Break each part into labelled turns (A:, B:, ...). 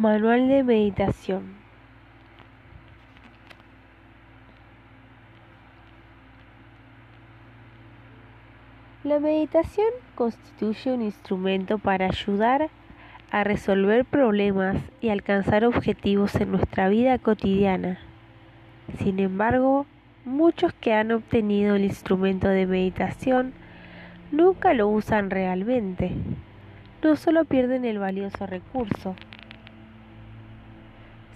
A: Manual de meditación. La meditación constituye un instrumento para ayudar a resolver problemas y alcanzar objetivos en nuestra vida cotidiana. Sin embargo, muchos que han obtenido el instrumento de meditación nunca lo usan realmente. No solo pierden el valioso recurso,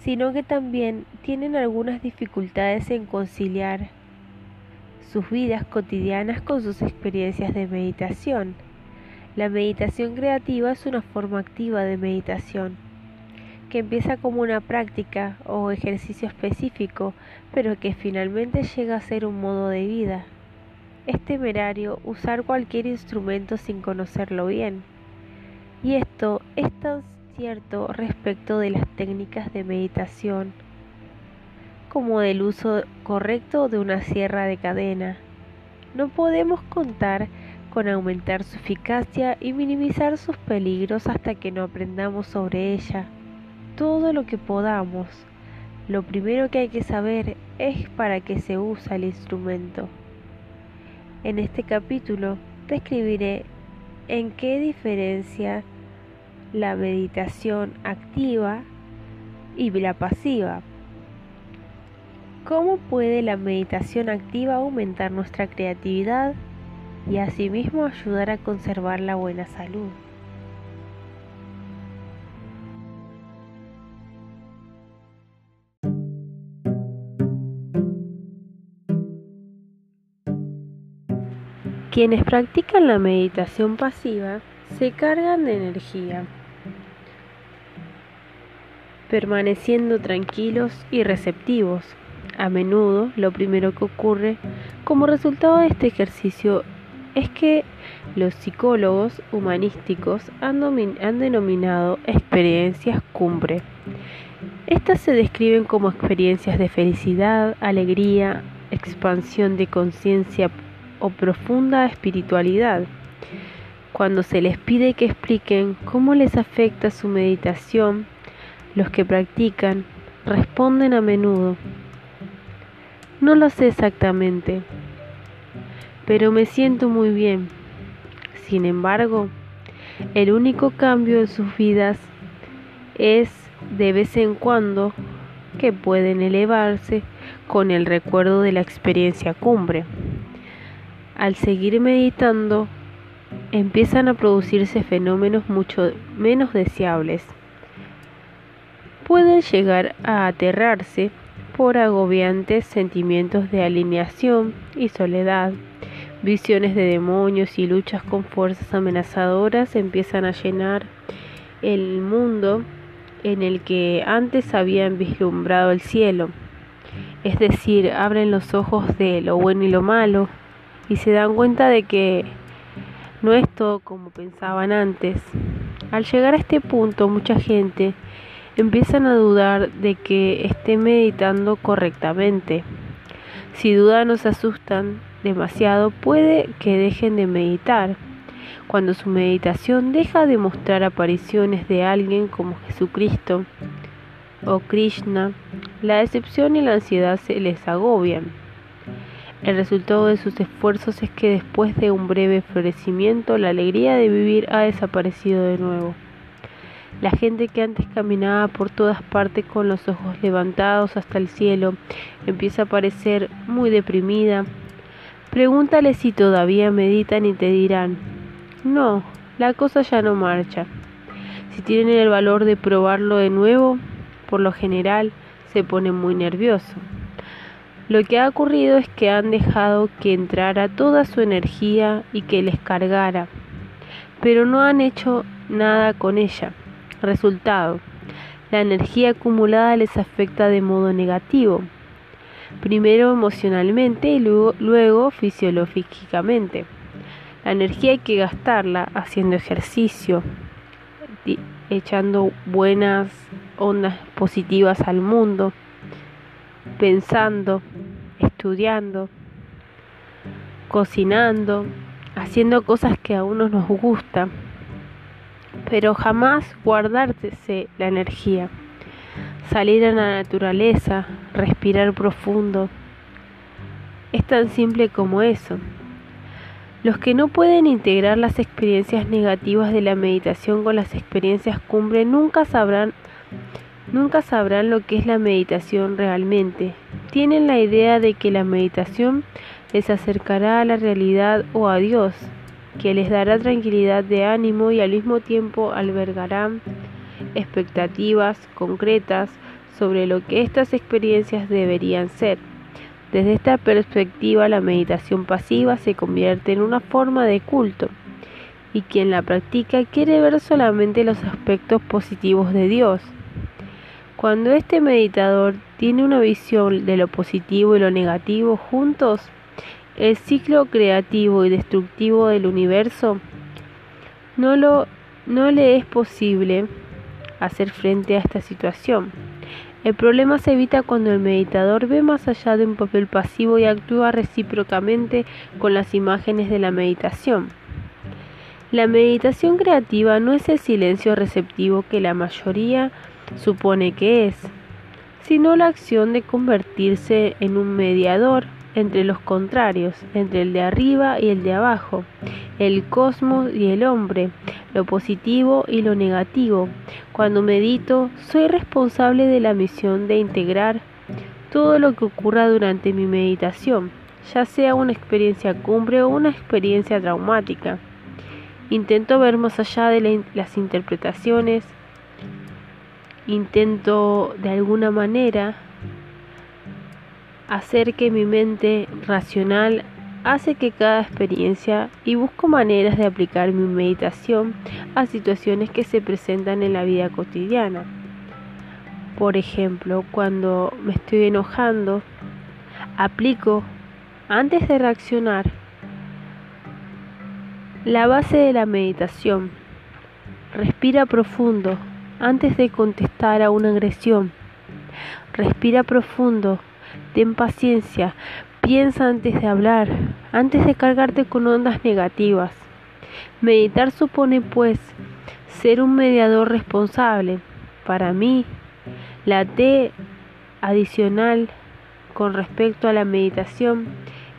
A: sino que también tienen algunas dificultades en conciliar sus vidas cotidianas con sus experiencias de meditación. La meditación creativa es una forma activa de meditación que empieza como una práctica o ejercicio específico, pero que finalmente llega a ser un modo de vida. Es temerario usar cualquier instrumento sin conocerlo bien. Y esto es tan cierto respecto de las técnicas de meditación, como del uso correcto de una sierra de cadena. No podemos contar con aumentar su eficacia y minimizar sus peligros hasta que no aprendamos sobre ella todo lo que podamos. Lo primero que hay que saber es para qué se usa el instrumento. En este capítulo describiré en qué diferencia la meditación activa y la pasiva. ¿Cómo puede la meditación activa aumentar nuestra creatividad y asimismo ayudar a conservar la buena salud? Quienes practican la meditación pasiva se cargan de energía permaneciendo tranquilos y receptivos. A menudo lo primero que ocurre como resultado de este ejercicio es que los psicólogos humanísticos han, denominado experiencias cumbre. Estas se describen como experiencias de felicidad, alegría, expansión de conciencia o profunda espiritualidad. Cuando se les pide que expliquen cómo les afecta su meditación, los que practican responden a menudo. No lo sé exactamente, pero me siento muy bien. Sin embargo, el único cambio en sus vidas es de vez en cuando que pueden elevarse con el recuerdo de la experiencia cumbre. Al seguir meditando, empiezan a producirse fenómenos mucho menos deseables pueden llegar a aterrarse por agobiantes sentimientos de alineación y soledad. Visiones de demonios y luchas con fuerzas amenazadoras empiezan a llenar el mundo en el que antes habían vislumbrado el cielo. Es decir, abren los ojos de lo bueno y lo malo y se dan cuenta de que no es todo como pensaban antes. Al llegar a este punto, mucha gente empiezan a dudar de que esté meditando correctamente. Si dudan o se asustan demasiado, puede que dejen de meditar. Cuando su meditación deja de mostrar apariciones de alguien como Jesucristo o Krishna, la decepción y la ansiedad se les agobian. El resultado de sus esfuerzos es que después de un breve florecimiento, la alegría de vivir ha desaparecido de nuevo. La gente que antes caminaba por todas partes con los ojos levantados hasta el cielo empieza a parecer muy deprimida. Pregúntale si todavía meditan y te dirán, no, la cosa ya no marcha. Si tienen el valor de probarlo de nuevo, por lo general se ponen muy nerviosos. Lo que ha ocurrido es que han dejado que entrara toda su energía y que les cargara, pero no han hecho nada con ella. Resultado, la energía acumulada les afecta de modo negativo, primero emocionalmente y luego, fisiológicamente. La energía hay que gastarla haciendo ejercicio, echando buenas ondas positivas al mundo, pensando, estudiando, cocinando, haciendo cosas que a uno nos gustan pero jamás guardarse la energía. Salir a la naturaleza, respirar profundo. Es tan simple como eso. Los que no pueden integrar las experiencias negativas de la meditación con las experiencias cumbre nunca sabrán nunca sabrán lo que es la meditación realmente. Tienen la idea de que la meditación les acercará a la realidad o a Dios, que les dará tranquilidad de ánimo y al mismo tiempo albergarán expectativas concretas sobre lo que estas experiencias deberían ser. Desde esta perspectiva, la meditación pasiva se convierte en una forma de culto y quien la practica quiere ver solamente los aspectos positivos de Dios. Cuando este meditador tiene una visión de lo positivo y lo negativo juntos, el ciclo creativo y destructivo del universo no, no le es posible hacer frente a esta situación. El problema se evita cuando el meditador ve más allá de un papel pasivo y actúa recíprocamente con las imágenes de la meditación. La meditación creativa no es el silencio receptivo que la mayoría supone que es, sino la acción de convertirse en un mediador entre los contrarios, entre el de arriba y el de abajo, el cosmos y el hombre, lo positivo y lo negativo. Cuando medito, soy responsable de la misión de integrar todo lo que ocurra durante mi meditación, ya sea una experiencia cumbre o una experiencia traumática. Intento ver más allá de las interpretaciones, intento de alguna manera hacer que mi mente racional hace que cada experiencia y busco maneras de aplicar mi meditación a situaciones que se presentan en la vida cotidiana. Por ejemplo, cuando me estoy enojando, aplico, antes de reaccionar, la base de la meditación. Respira profundo antes de contestar a una agresión. Respira profundo Ten paciencia, piensa antes de hablar, antes de cargarte con ondas negativas. Meditar supone, pues, ser un mediador responsable. Para mí, la T adicional con respecto a la meditación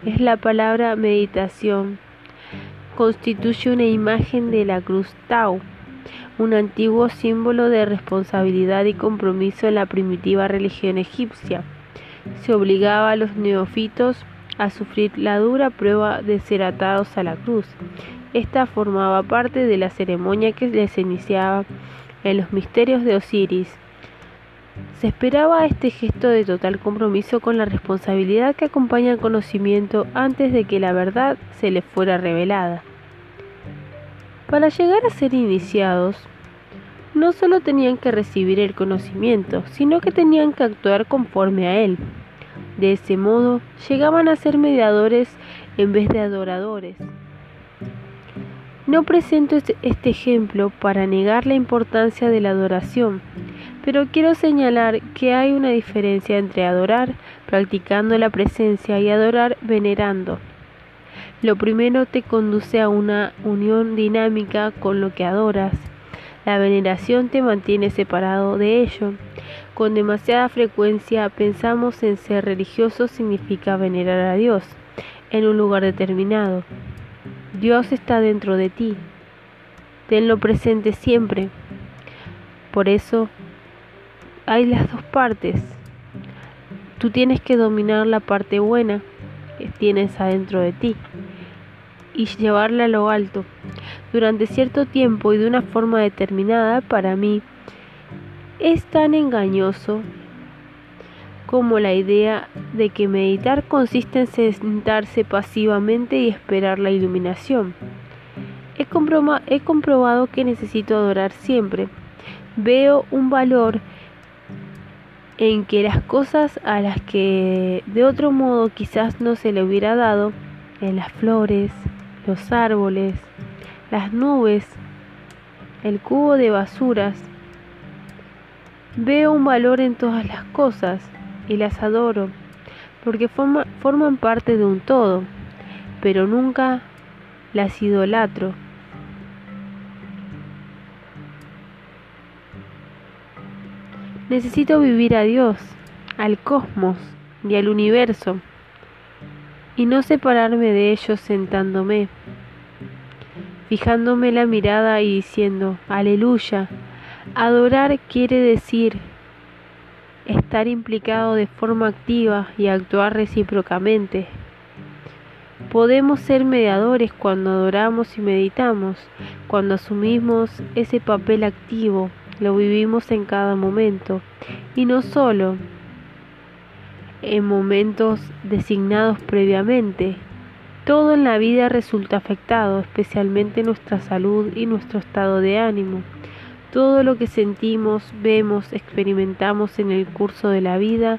A: es la palabra meditación. Constituye una imagen de la cruz Tau, un antiguo símbolo de responsabilidad y compromiso en la primitiva religión egipcia se obligaba a los neófitos a sufrir la dura prueba de ser atados a la cruz. Esta formaba parte de la ceremonia que les iniciaba en los misterios de Osiris. Se esperaba este gesto de total compromiso con la responsabilidad que acompaña al conocimiento antes de que la verdad se les fuera revelada. Para llegar a ser iniciados, no solo tenían que recibir el conocimiento, sino que tenían que actuar conforme a él. De ese modo, llegaban a ser mediadores en vez de adoradores. No presento este ejemplo para negar la importancia de la adoración, pero quiero señalar que hay una diferencia entre adorar practicando la presencia y adorar venerando. Lo primero te conduce a una unión dinámica con lo que adoras la veneración te mantiene separado de ello. Con demasiada frecuencia pensamos en ser religioso significa venerar a Dios en un lugar determinado. Dios está dentro de ti. Tenlo presente siempre. Por eso hay las dos partes. Tú tienes que dominar la parte buena que tienes adentro de ti y llevarla a lo alto. Durante cierto tiempo y de una forma determinada, para mí, es tan engañoso como la idea de que meditar consiste en sentarse pasivamente y esperar la iluminación. He, he comprobado que necesito adorar siempre. Veo un valor en que las cosas a las que de otro modo quizás no se le hubiera dado, en las flores, los árboles, las nubes, el cubo de basuras. Veo un valor en todas las cosas y las adoro, porque forman parte de un todo, pero nunca las idolatro. Necesito vivir a Dios, al cosmos y al universo y no separarme de ellos sentándome, fijándome la mirada y diciendo, aleluya. Adorar quiere decir estar implicado de forma activa y actuar recíprocamente. Podemos ser mediadores cuando adoramos y meditamos, cuando asumimos ese papel activo, lo vivimos en cada momento y no solo en momentos designados previamente. Todo en la vida resulta afectado, especialmente nuestra salud y nuestro estado de ánimo. Todo lo que sentimos, vemos, experimentamos en el curso de la vida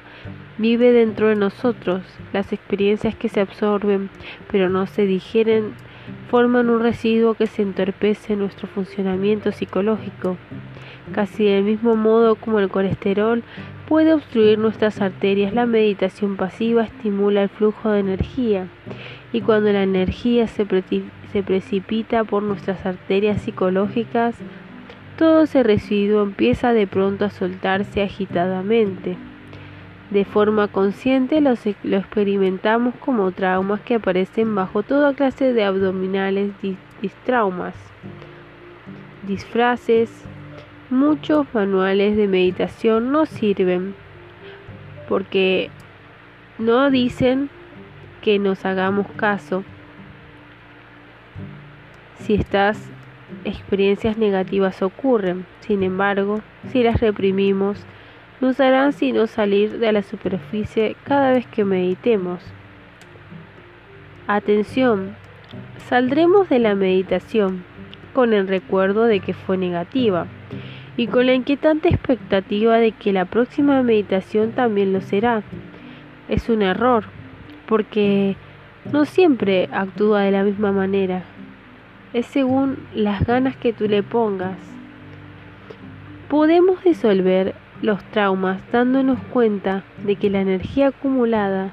A: vive dentro de nosotros. Las experiencias que se absorben pero no se digieren forman un residuo que se entorpece nuestro funcionamiento psicológico. Casi del mismo modo como el colesterol puede obstruir nuestras arterias, la meditación pasiva estimula el flujo de energía y cuando la energía se, precipita por nuestras arterias psicológicas, todo ese residuo empieza de pronto a soltarse agitadamente. De forma consciente lo, experimentamos como traumas que aparecen bajo toda clase de abdominales distraumas, disfraces. Muchos manuales de meditación no sirven porque no dicen que nos hagamos caso. Si estás experiencias negativas ocurren. Sin embargo, si las reprimimos, nos harán sino salir de la superficie cada vez que meditemos. Atención, saldremos de la meditación con el recuerdo de que fue negativa y con la inquietante expectativa de que la próxima meditación también lo será. Es un error, porque no siempre actúa de la misma manera es según las ganas que tú le pongas. Podemos disolver los traumas dándonos cuenta de que la energía acumulada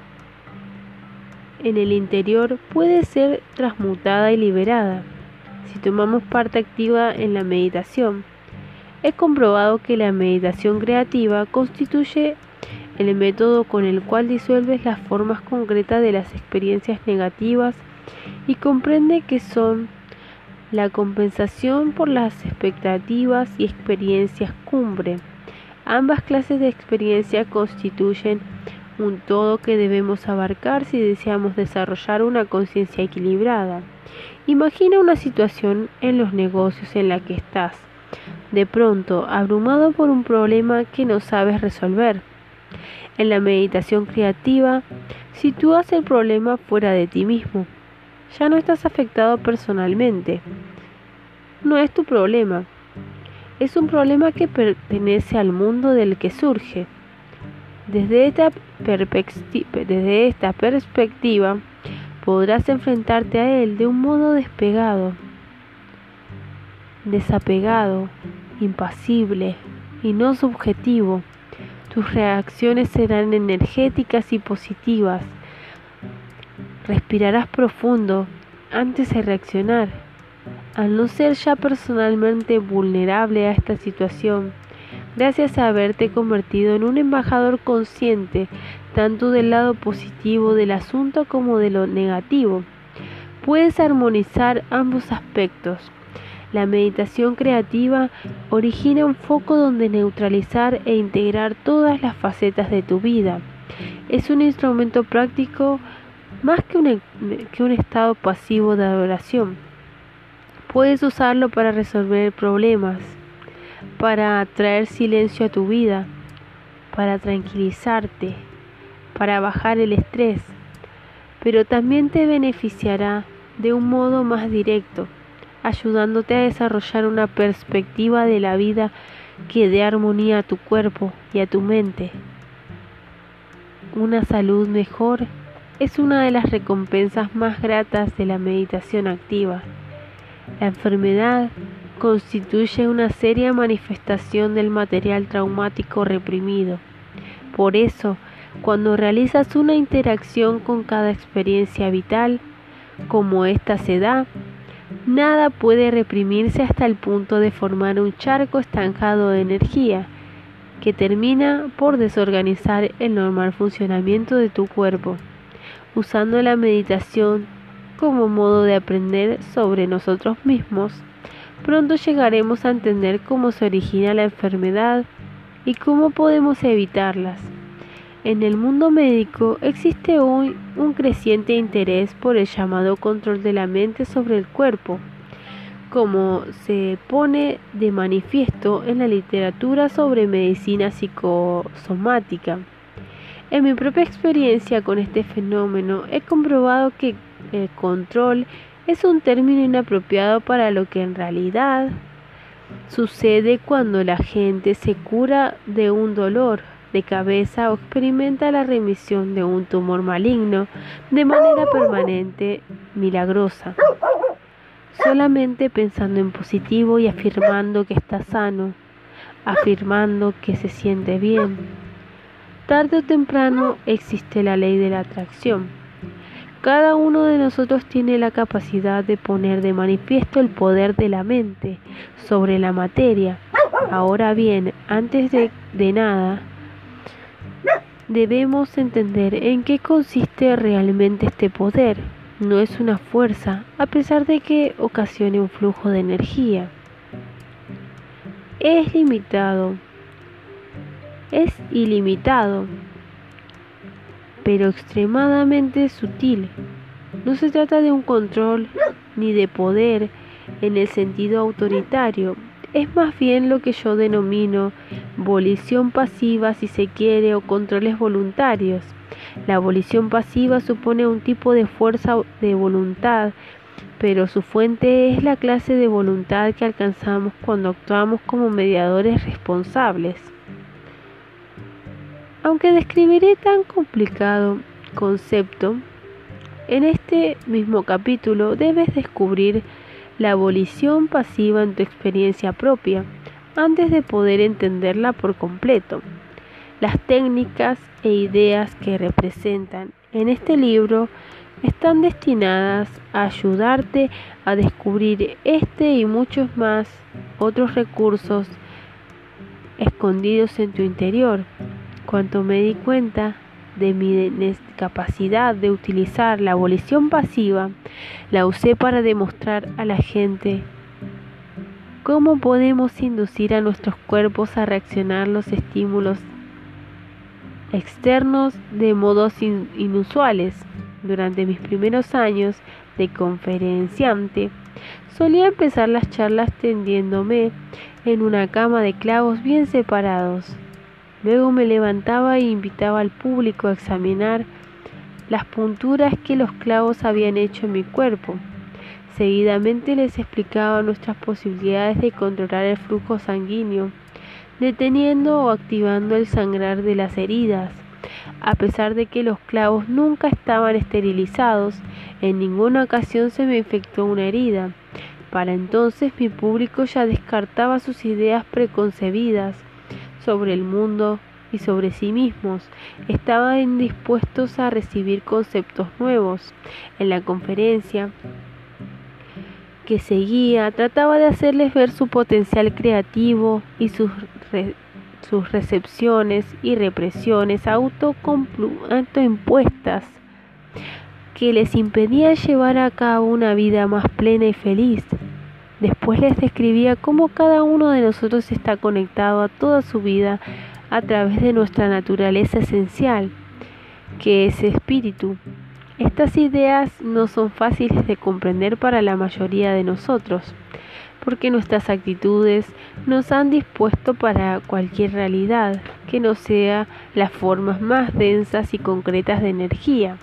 A: en el interior puede ser transmutada y liberada si tomamos parte activa en la meditación. He comprobado que la meditación creativa constituye el método con el cual disuelves las formas concretas de las experiencias negativas y comprende que son la compensación por las expectativas y experiencias cumbre. Ambas clases de experiencia constituyen un todo que debemos abarcar si deseamos desarrollar una conciencia equilibrada. Imagina una situación en los negocios en la que estás, de pronto abrumado por un problema que no sabes resolver. En la meditación creativa, sitúas el problema fuera de ti mismo ya no estás afectado personalmente. No es tu problema. Es un problema que pertenece al mundo del que surge. Desde esta, desde esta perspectiva podrás enfrentarte a él de un modo despegado, desapegado, impasible y no subjetivo. Tus reacciones serán energéticas y positivas Respirarás profundo antes de reaccionar. Al no ser ya personalmente vulnerable a esta situación, gracias a haberte convertido en un embajador consciente tanto del lado positivo del asunto como de lo negativo, puedes armonizar ambos aspectos. La meditación creativa origina un foco donde neutralizar e integrar todas las facetas de tu vida. Es un instrumento práctico más que un, que un estado pasivo de adoración. Puedes usarlo para resolver problemas, para traer silencio a tu vida, para tranquilizarte, para bajar el estrés, pero también te beneficiará de un modo más directo, ayudándote a desarrollar una perspectiva de la vida que dé armonía a tu cuerpo y a tu mente, una salud mejor es una de las recompensas más gratas de la meditación activa. La enfermedad constituye una seria manifestación del material traumático reprimido. Por eso, cuando realizas una interacción con cada experiencia vital, como ésta se da, nada puede reprimirse hasta el punto de formar un charco estancado de energía que termina por desorganizar el normal funcionamiento de tu cuerpo, usando la meditación como modo de aprender sobre nosotros mismos. Pronto llegaremos a entender cómo se origina la enfermedad y cómo podemos evitarlas. En el mundo médico existe hoy un creciente interés por el llamado control de la mente sobre el cuerpo, como se pone de manifiesto en la literatura sobre medicina psicosomática. En mi propia experiencia con este fenómeno he comprobado que el control es un término inapropiado para lo que en realidad sucede cuando la gente se cura de un dolor de cabeza o experimenta la remisión de un tumor maligno de manera permanente, milagrosa, solamente pensando en positivo y afirmando que está sano, afirmando que se siente bien. Tarde o temprano existe la ley de la atracción. Cada uno de nosotros tiene la capacidad de poner de manifiesto el poder de la mente sobre la materia. Ahora bien, antes de, de nada, Debemos entender en qué consiste realmente este poder. No es una fuerza, a pesar de que ocasione un flujo de energía. Es limitado, es ilimitado, pero extremadamente sutil. No se trata de un control ni de poder en el sentido autoritario, es más bien lo que yo denomino abolición pasiva si se quiere o controles voluntarios. La abolición pasiva supone un tipo de fuerza de voluntad, pero su fuente es la clase de voluntad que alcanzamos cuando actuamos como mediadores responsables. Aunque describiré tan complicado concepto, en este mismo capítulo debes descubrir la abolición pasiva en tu experiencia propia antes de poder entenderla por completo. Las técnicas e ideas que representan en este libro están destinadas a ayudarte a descubrir este y muchos más otros recursos escondidos en tu interior. Cuanto me di cuenta de mi capacidad de utilizar la abolición pasiva, la usé para demostrar a la gente cómo podemos inducir a nuestros cuerpos a reaccionar los estímulos externos de modos inusuales. Durante mis primeros años de conferenciante, solía empezar las charlas tendiéndome en una cama de clavos bien separados Luego me levantaba e invitaba al público a examinar las punturas que los clavos habían hecho en mi cuerpo. Seguidamente les explicaba nuestras posibilidades de controlar el flujo sanguíneo, deteniendo o activando el sangrar de las heridas. A pesar de que los clavos nunca estaban esterilizados, en ninguna ocasión se me infectó una herida. Para entonces mi público ya descartaba sus ideas preconcebidas sobre el mundo y sobre sí mismos. Estaban dispuestos a recibir conceptos nuevos. En la conferencia que seguía, trataba de hacerles ver su potencial creativo y sus, sus recepciones y represiones autoimpuestas que les impedían llevar a cabo una vida más plena y feliz. Después les describía cómo cada uno de nosotros está conectado a toda su vida a través de nuestra naturaleza esencial, que es espíritu. Estas ideas no son fáciles de comprender para la mayoría de nosotros, porque nuestras actitudes nos han dispuesto para cualquier realidad que no sea las formas más densas y concretas de energía.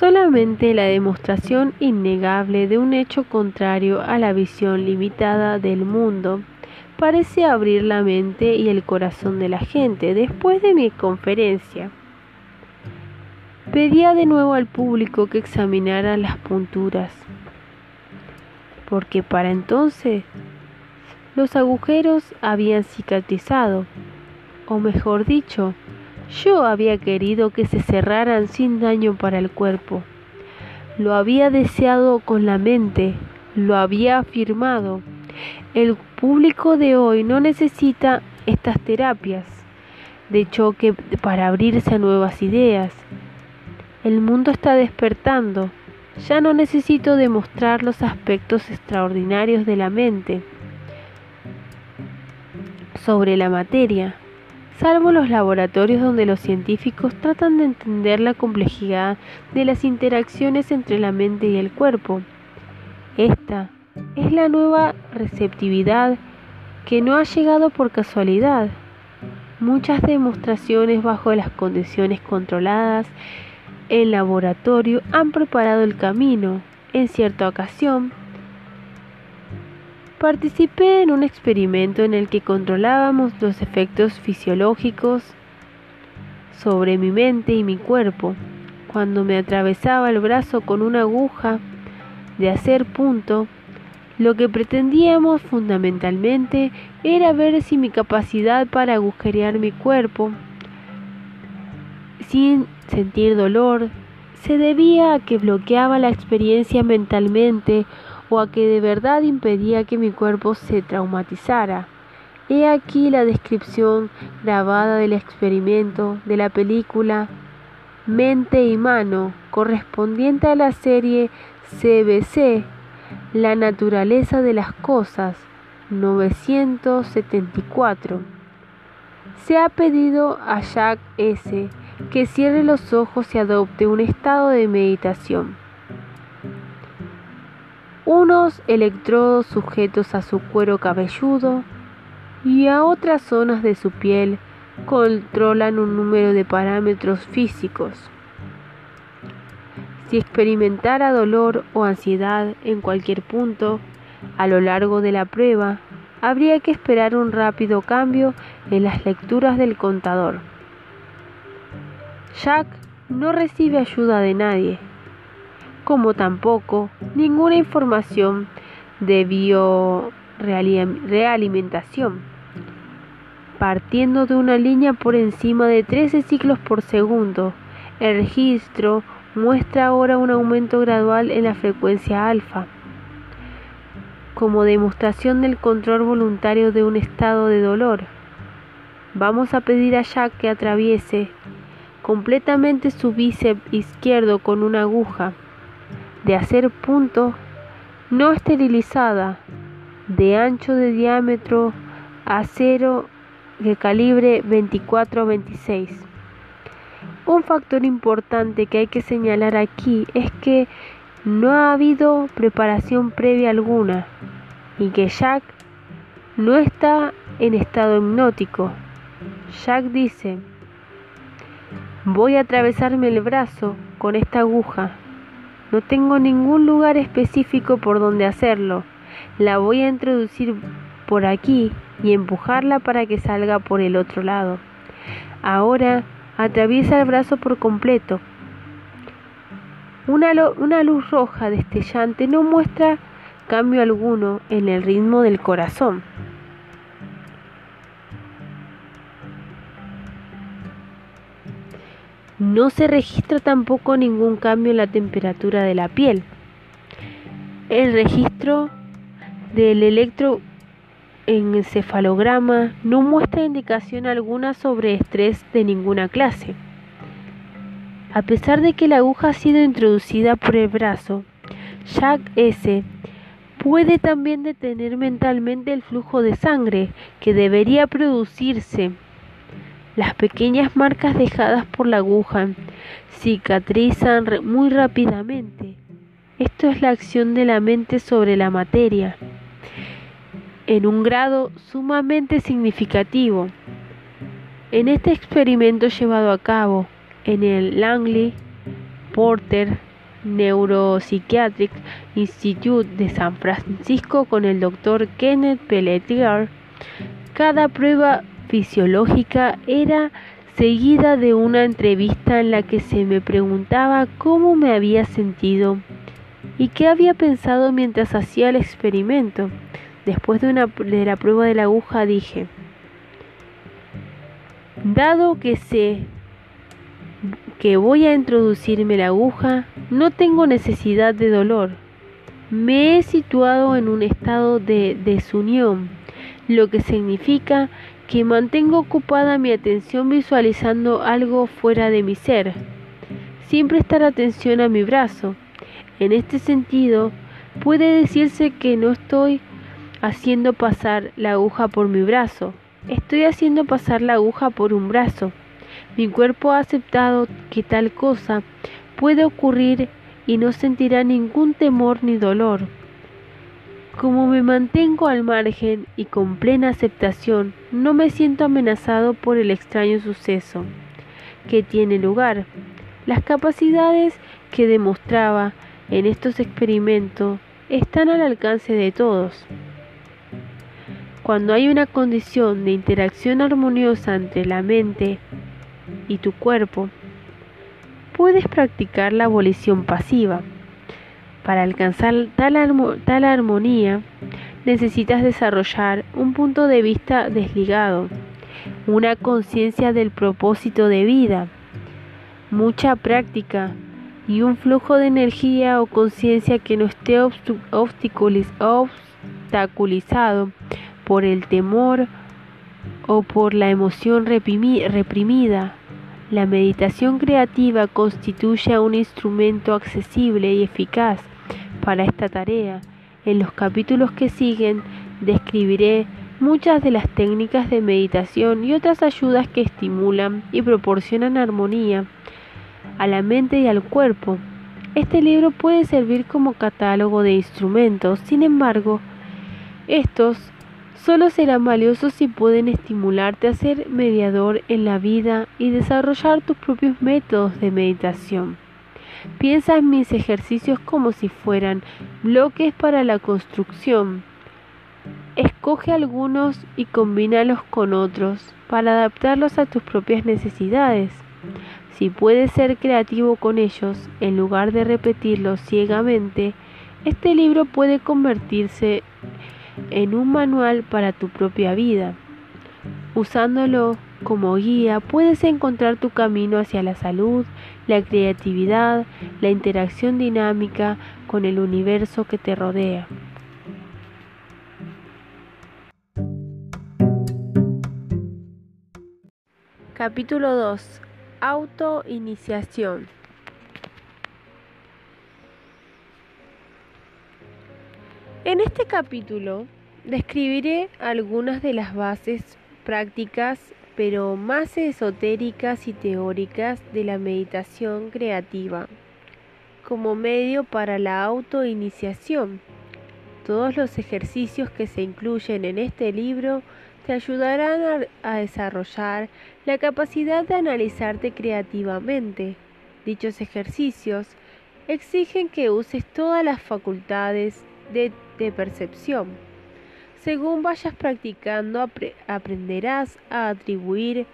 A: Solamente la demostración innegable de un hecho contrario a la visión limitada del mundo parece abrir la mente y el corazón de la gente. Después de mi conferencia, pedía de nuevo al público que examinara las punturas, porque para entonces los agujeros habían cicatrizado, o mejor dicho, yo había querido que se cerraran sin daño para el cuerpo. Lo había deseado con la mente, lo había afirmado. El público de hoy no necesita estas terapias de choque para abrirse a nuevas ideas. El mundo está despertando. Ya no necesito demostrar los aspectos extraordinarios de la mente sobre la materia, salvo los laboratorios donde los científicos tratan de entender la complejidad de las interacciones entre la mente y el cuerpo. Esta es la nueva receptividad que no ha llegado por casualidad. Muchas demostraciones bajo las condiciones controladas en laboratorio han preparado el camino. En cierta ocasión, participé en un experimento en el que controlábamos los efectos fisiológicos sobre mi mente y mi cuerpo. Cuando me atravesaba el brazo con una aguja de hacer punto, lo que pretendíamos fundamentalmente era ver si mi capacidad para agujerear mi cuerpo sin sentir dolor se debía a que bloqueaba la experiencia mentalmente o a que de verdad impedía que mi cuerpo se traumatizara. He aquí la descripción grabada del experimento de la película Mente y Mano, correspondiente a la serie CBC la naturaleza de las cosas, 974. Se ha pedido a Jack S. que cierre los ojos y adopte un estado de meditación. Unos electrodos sujetos a su cuero cabelludo y a otras zonas de su piel controlan un número de parámetros físicos. Si experimentara dolor o ansiedad en cualquier punto a lo largo de la prueba, habría que esperar un rápido cambio en las lecturas del contador. Jack no recibe ayuda de nadie, como tampoco ninguna información de biorealimentación, partiendo de una línea por encima de 13 ciclos por segundo. El registro muestra ahora un aumento gradual en la frecuencia alfa, como demostración del control voluntario de un estado de dolor. Vamos a pedir a Jack que atraviese completamente su bíceps izquierdo con una aguja de hacer punto no esterilizada de ancho de diámetro acero de calibre 24-26. Un factor importante que hay que señalar aquí es que no ha habido preparación previa alguna y que Jack no está en estado hipnótico. Jack dice, voy a atravesarme el brazo con esta aguja. No tengo ningún lugar específico por donde hacerlo. La voy a introducir por aquí y empujarla para que salga por el otro lado. Ahora atraviesa el brazo por completo. Una, una, luz roja destellante no muestra cambio alguno en el ritmo del corazón. No se registra tampoco ningún cambio en la temperatura de la piel. El registro del electro encefalograma no muestra indicación alguna sobre estrés de ninguna clase. A pesar de que la aguja ha sido introducida por el brazo, Jack S. puede también detener mentalmente el flujo de sangre que debería producirse. Las pequeñas marcas dejadas por la aguja cicatrizan muy rápidamente. Esto es la acción de la mente sobre la materia en un grado sumamente significativo. En este experimento llevado a cabo en el Langley Porter Neuropsychiatric Institute de San Francisco con el Dr. Kenneth Pelletier, cada prueba fisiológica era seguida de una entrevista en la que se me preguntaba cómo me había sentido y qué había pensado mientras hacía el experimento. Después de, una, de la prueba de la aguja dije, dado que sé que voy a introducirme la aguja, no tengo necesidad de dolor. Me he situado en un estado de desunión, lo que significa que mantengo ocupada mi atención visualizando algo fuera de mi ser. Siempre estar atención a mi brazo. En este sentido, puede decirse que no estoy haciendo pasar la aguja por mi brazo, estoy haciendo pasar la aguja por un brazo. Mi cuerpo ha aceptado que tal cosa puede ocurrir y no sentirá ningún temor ni dolor. Como me mantengo al margen y con plena aceptación, no me siento amenazado por el extraño suceso que tiene lugar. Las capacidades que demostraba en estos experimentos están al alcance de todos. Cuando hay una condición de interacción armoniosa entre la mente y tu cuerpo, puedes practicar la abolición pasiva. Para alcanzar tal, armonía, necesitas desarrollar un punto de vista desligado, una conciencia del propósito de vida, mucha práctica y un flujo de energía o conciencia que no esté obstaculizado por el temor o por la emoción reprimida. La meditación creativa constituye un instrumento accesible y eficaz para esta tarea. En los capítulos que siguen describiré muchas de las técnicas de meditación y otras ayudas que estimulan y proporcionan armonía a la mente y al cuerpo. Este libro puede servir como catálogo de instrumentos, sin embargo, estos solo serán valiosos si pueden estimularte a ser mediador en la vida y desarrollar tus propios métodos de meditación. Piensa en mis ejercicios como si fueran bloques para la construcción. Escoge algunos y combínalos con otros para adaptarlos a tus propias necesidades. Si puedes ser creativo con ellos en lugar de repetirlos ciegamente, este libro puede convertirse en un manual para tu propia vida. Usándolo como guía puedes encontrar tu camino hacia la salud, la creatividad, la interacción dinámica con el universo que te rodea. Capítulo 2. Autoiniciación. En este capítulo describiré algunas de las bases prácticas pero más esotéricas y teóricas de la meditación creativa como medio para la autoiniciación. Todos los ejercicios que se incluyen en este libro te ayudarán a, desarrollar la capacidad de analizarte creativamente. Dichos ejercicios exigen que uses todas las facultades de, percepción. Según vayas practicando, aprenderás a atribuir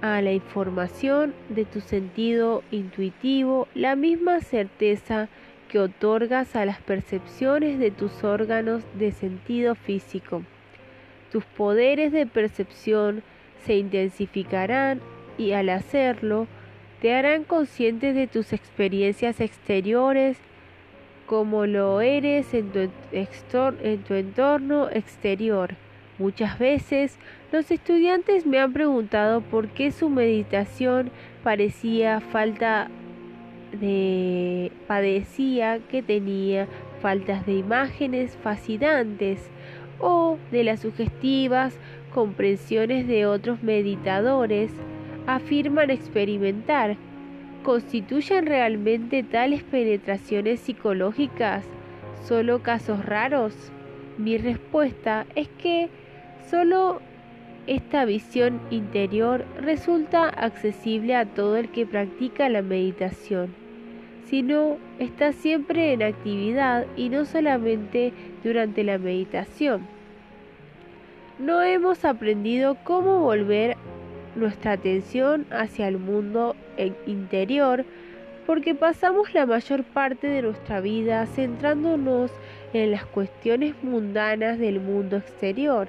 A: a la información de tu sentido intuitivo la misma certeza que otorgas a las percepciones de tus órganos de sentido físico. Tus poderes de percepción se intensificarán y al hacerlo te harán conscientes de tus experiencias exteriores como lo eres en tu, en tu entorno exterior. Muchas veces los estudiantes me han preguntado por qué su meditación parecía falta de padecía que tenía faltas de imágenes fascinantes o de las sugestivas comprensiones de otros meditadores afirman experimentar ¿Constituyen realmente tales penetraciones psicológicas solo casos raros? Mi respuesta es que solo esta visión interior resulta accesible a todo el que practica la meditación, sino está siempre en actividad y no solamente durante la meditación. No hemos aprendido cómo volver nuestra atención hacia el mundo interior porque pasamos la mayor parte de nuestra vida centrándonos en las cuestiones mundanas del mundo exterior.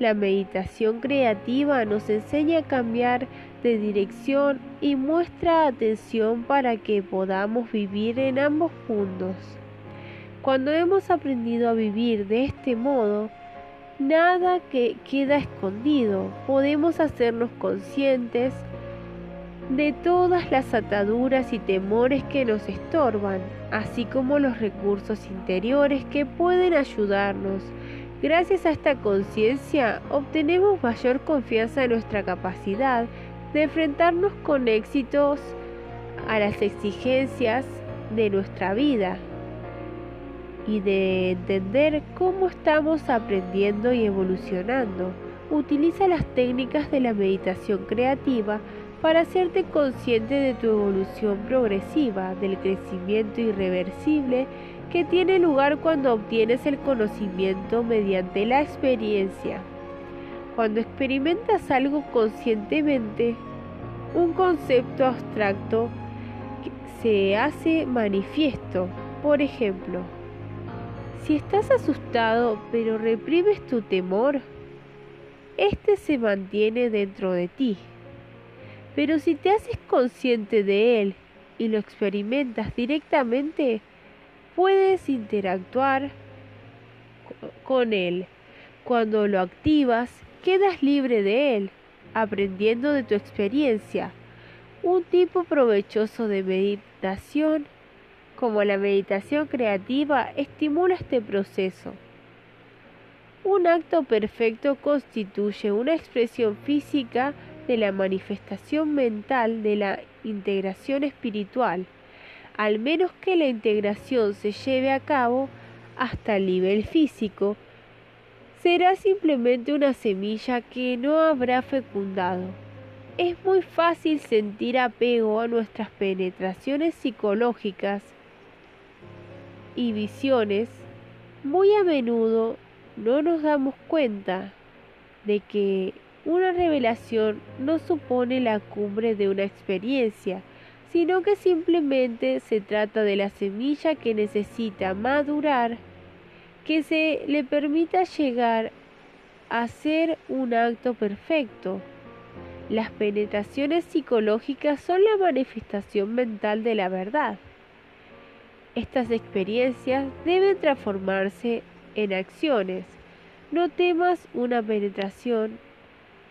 A: La meditación creativa nos enseña a cambiar de dirección y muestra atención para que podamos vivir en ambos mundos. Cuando hemos aprendido a vivir de este modo, nada que queda escondido. Podemos hacernos conscientes de todas las ataduras y temores que nos estorban, así como los recursos interiores que pueden ayudarnos. Gracias a esta conciencia obtenemos mayor confianza en nuestra capacidad de enfrentarnos con éxitos a las exigencias de nuestra vida y de entender cómo estamos aprendiendo y evolucionando. Utiliza las técnicas de la meditación creativa para hacerte consciente de tu evolución progresiva, del crecimiento irreversible que tiene lugar cuando obtienes el conocimiento mediante la experiencia. Cuando experimentas algo conscientemente, un concepto abstracto se hace manifiesto. Por ejemplo, si estás asustado pero reprimes tu temor, este se mantiene dentro de ti. Pero si te haces consciente de él y lo experimentas directamente, puedes interactuar con él. Cuando lo activas, quedas libre de él, aprendiendo de tu experiencia. Un tipo provechoso de meditación como la meditación creativa estimula este proceso. Un acto perfecto constituye una expresión física de la manifestación mental de la integración espiritual, al menos que la integración se lleve a cabo hasta el nivel físico, será simplemente una semilla que no habrá fecundado. Es muy fácil sentir apego a nuestras penetraciones psicológicas y visiones, muy a menudo no nos damos cuenta de que una revelación no supone la cumbre de una experiencia, sino que simplemente se trata de la semilla que necesita madurar, que se le permita llegar a ser un acto perfecto. Las penetraciones psicológicas son la manifestación mental de la verdad. Estas experiencias deben transformarse en acciones. No temas una penetración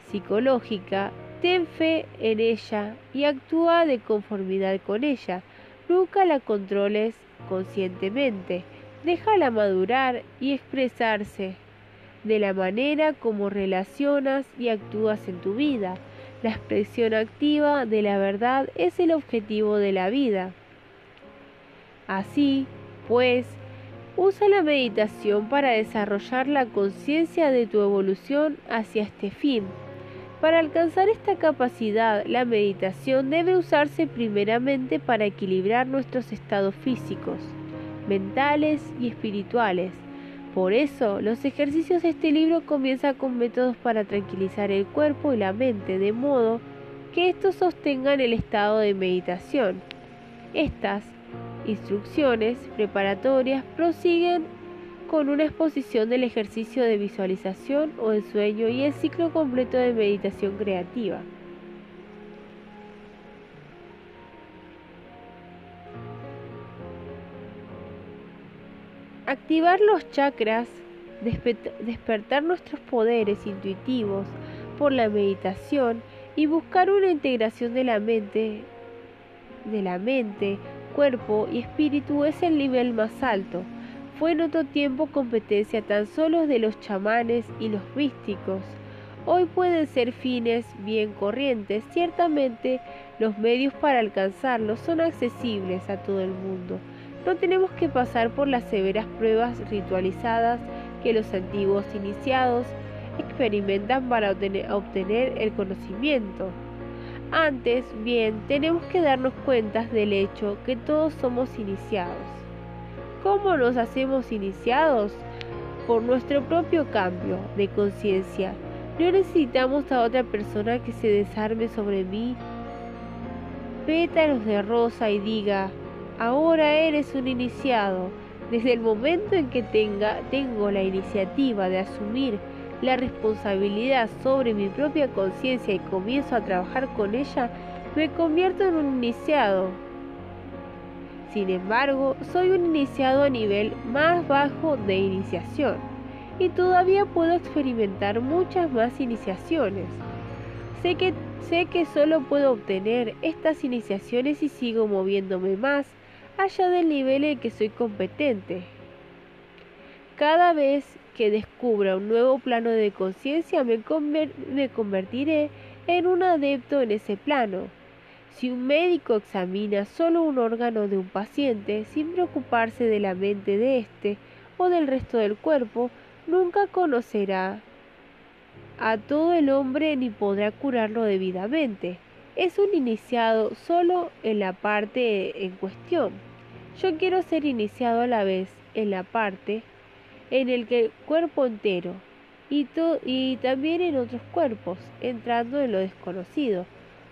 A: psicológica, ten fe en ella y actúa de conformidad con ella. Nunca la controles conscientemente. Déjala madurar y expresarse de la manera como relacionas y actúas en tu vida. La expresión activa de la verdad es el objetivo de la vida. Así, pues, usa la meditación para desarrollar la conciencia de tu evolución hacia este fin. Para alcanzar esta capacidad, la meditación debe usarse primeramente para equilibrar nuestros estados físicos, mentales y espirituales. Por eso, los ejercicios de este libro comienzan con métodos para tranquilizar el cuerpo y la mente, de modo que estos sostengan el estado de meditación. Estas instrucciones preparatorias prosiguen con una exposición del ejercicio de visualización o de sueño y el ciclo completo de meditación creativa. Activar los chakras, despertar nuestros poderes intuitivos por la meditación y buscar una integración de la mente, de la mente cuerpo y espíritu es el nivel más alto. Fue en otro tiempo competencia tan solo de los chamanes y los místicos. Hoy pueden ser fines bien corrientes. Ciertamente los medios para alcanzarlos son accesibles a todo el mundo. No tenemos que pasar por las severas pruebas ritualizadas que los antiguos iniciados experimentan para obtener el conocimiento. Antes bien, tenemos que darnos cuenta del hecho que todos somos iniciados. ¿Cómo nos hacemos iniciados? Por nuestro propio cambio de conciencia. No necesitamos a otra persona que se desarme sobre mí, pétalos de rosa y diga, ahora eres un iniciado. Desde el momento en que tenga, tengo la iniciativa de asumir la responsabilidad sobre mi propia conciencia y comienzo a trabajar con ella, me convierto en un iniciado. Sin embargo, soy un iniciado a nivel más bajo de iniciación. y todavía puedo experimentar muchas más iniciaciones. Sé que, sé que solo puedo obtener estas iniciaciones si sigo moviéndome más allá del nivel en que soy competente. Cada vez que descubra un nuevo plano de conciencia me, me convertiré en un adepto en ese plano. Si un médico examina solo un órgano de un paciente sin preocuparse de la mente de éste o del resto del cuerpo, nunca conocerá a todo el hombre ni podrá curarlo debidamente. Es un iniciado solo en la parte en cuestión. Yo quiero ser iniciado a la vez en la parte en el que cuerpo entero y, y también en otros cuerpos, entrando en lo desconocido.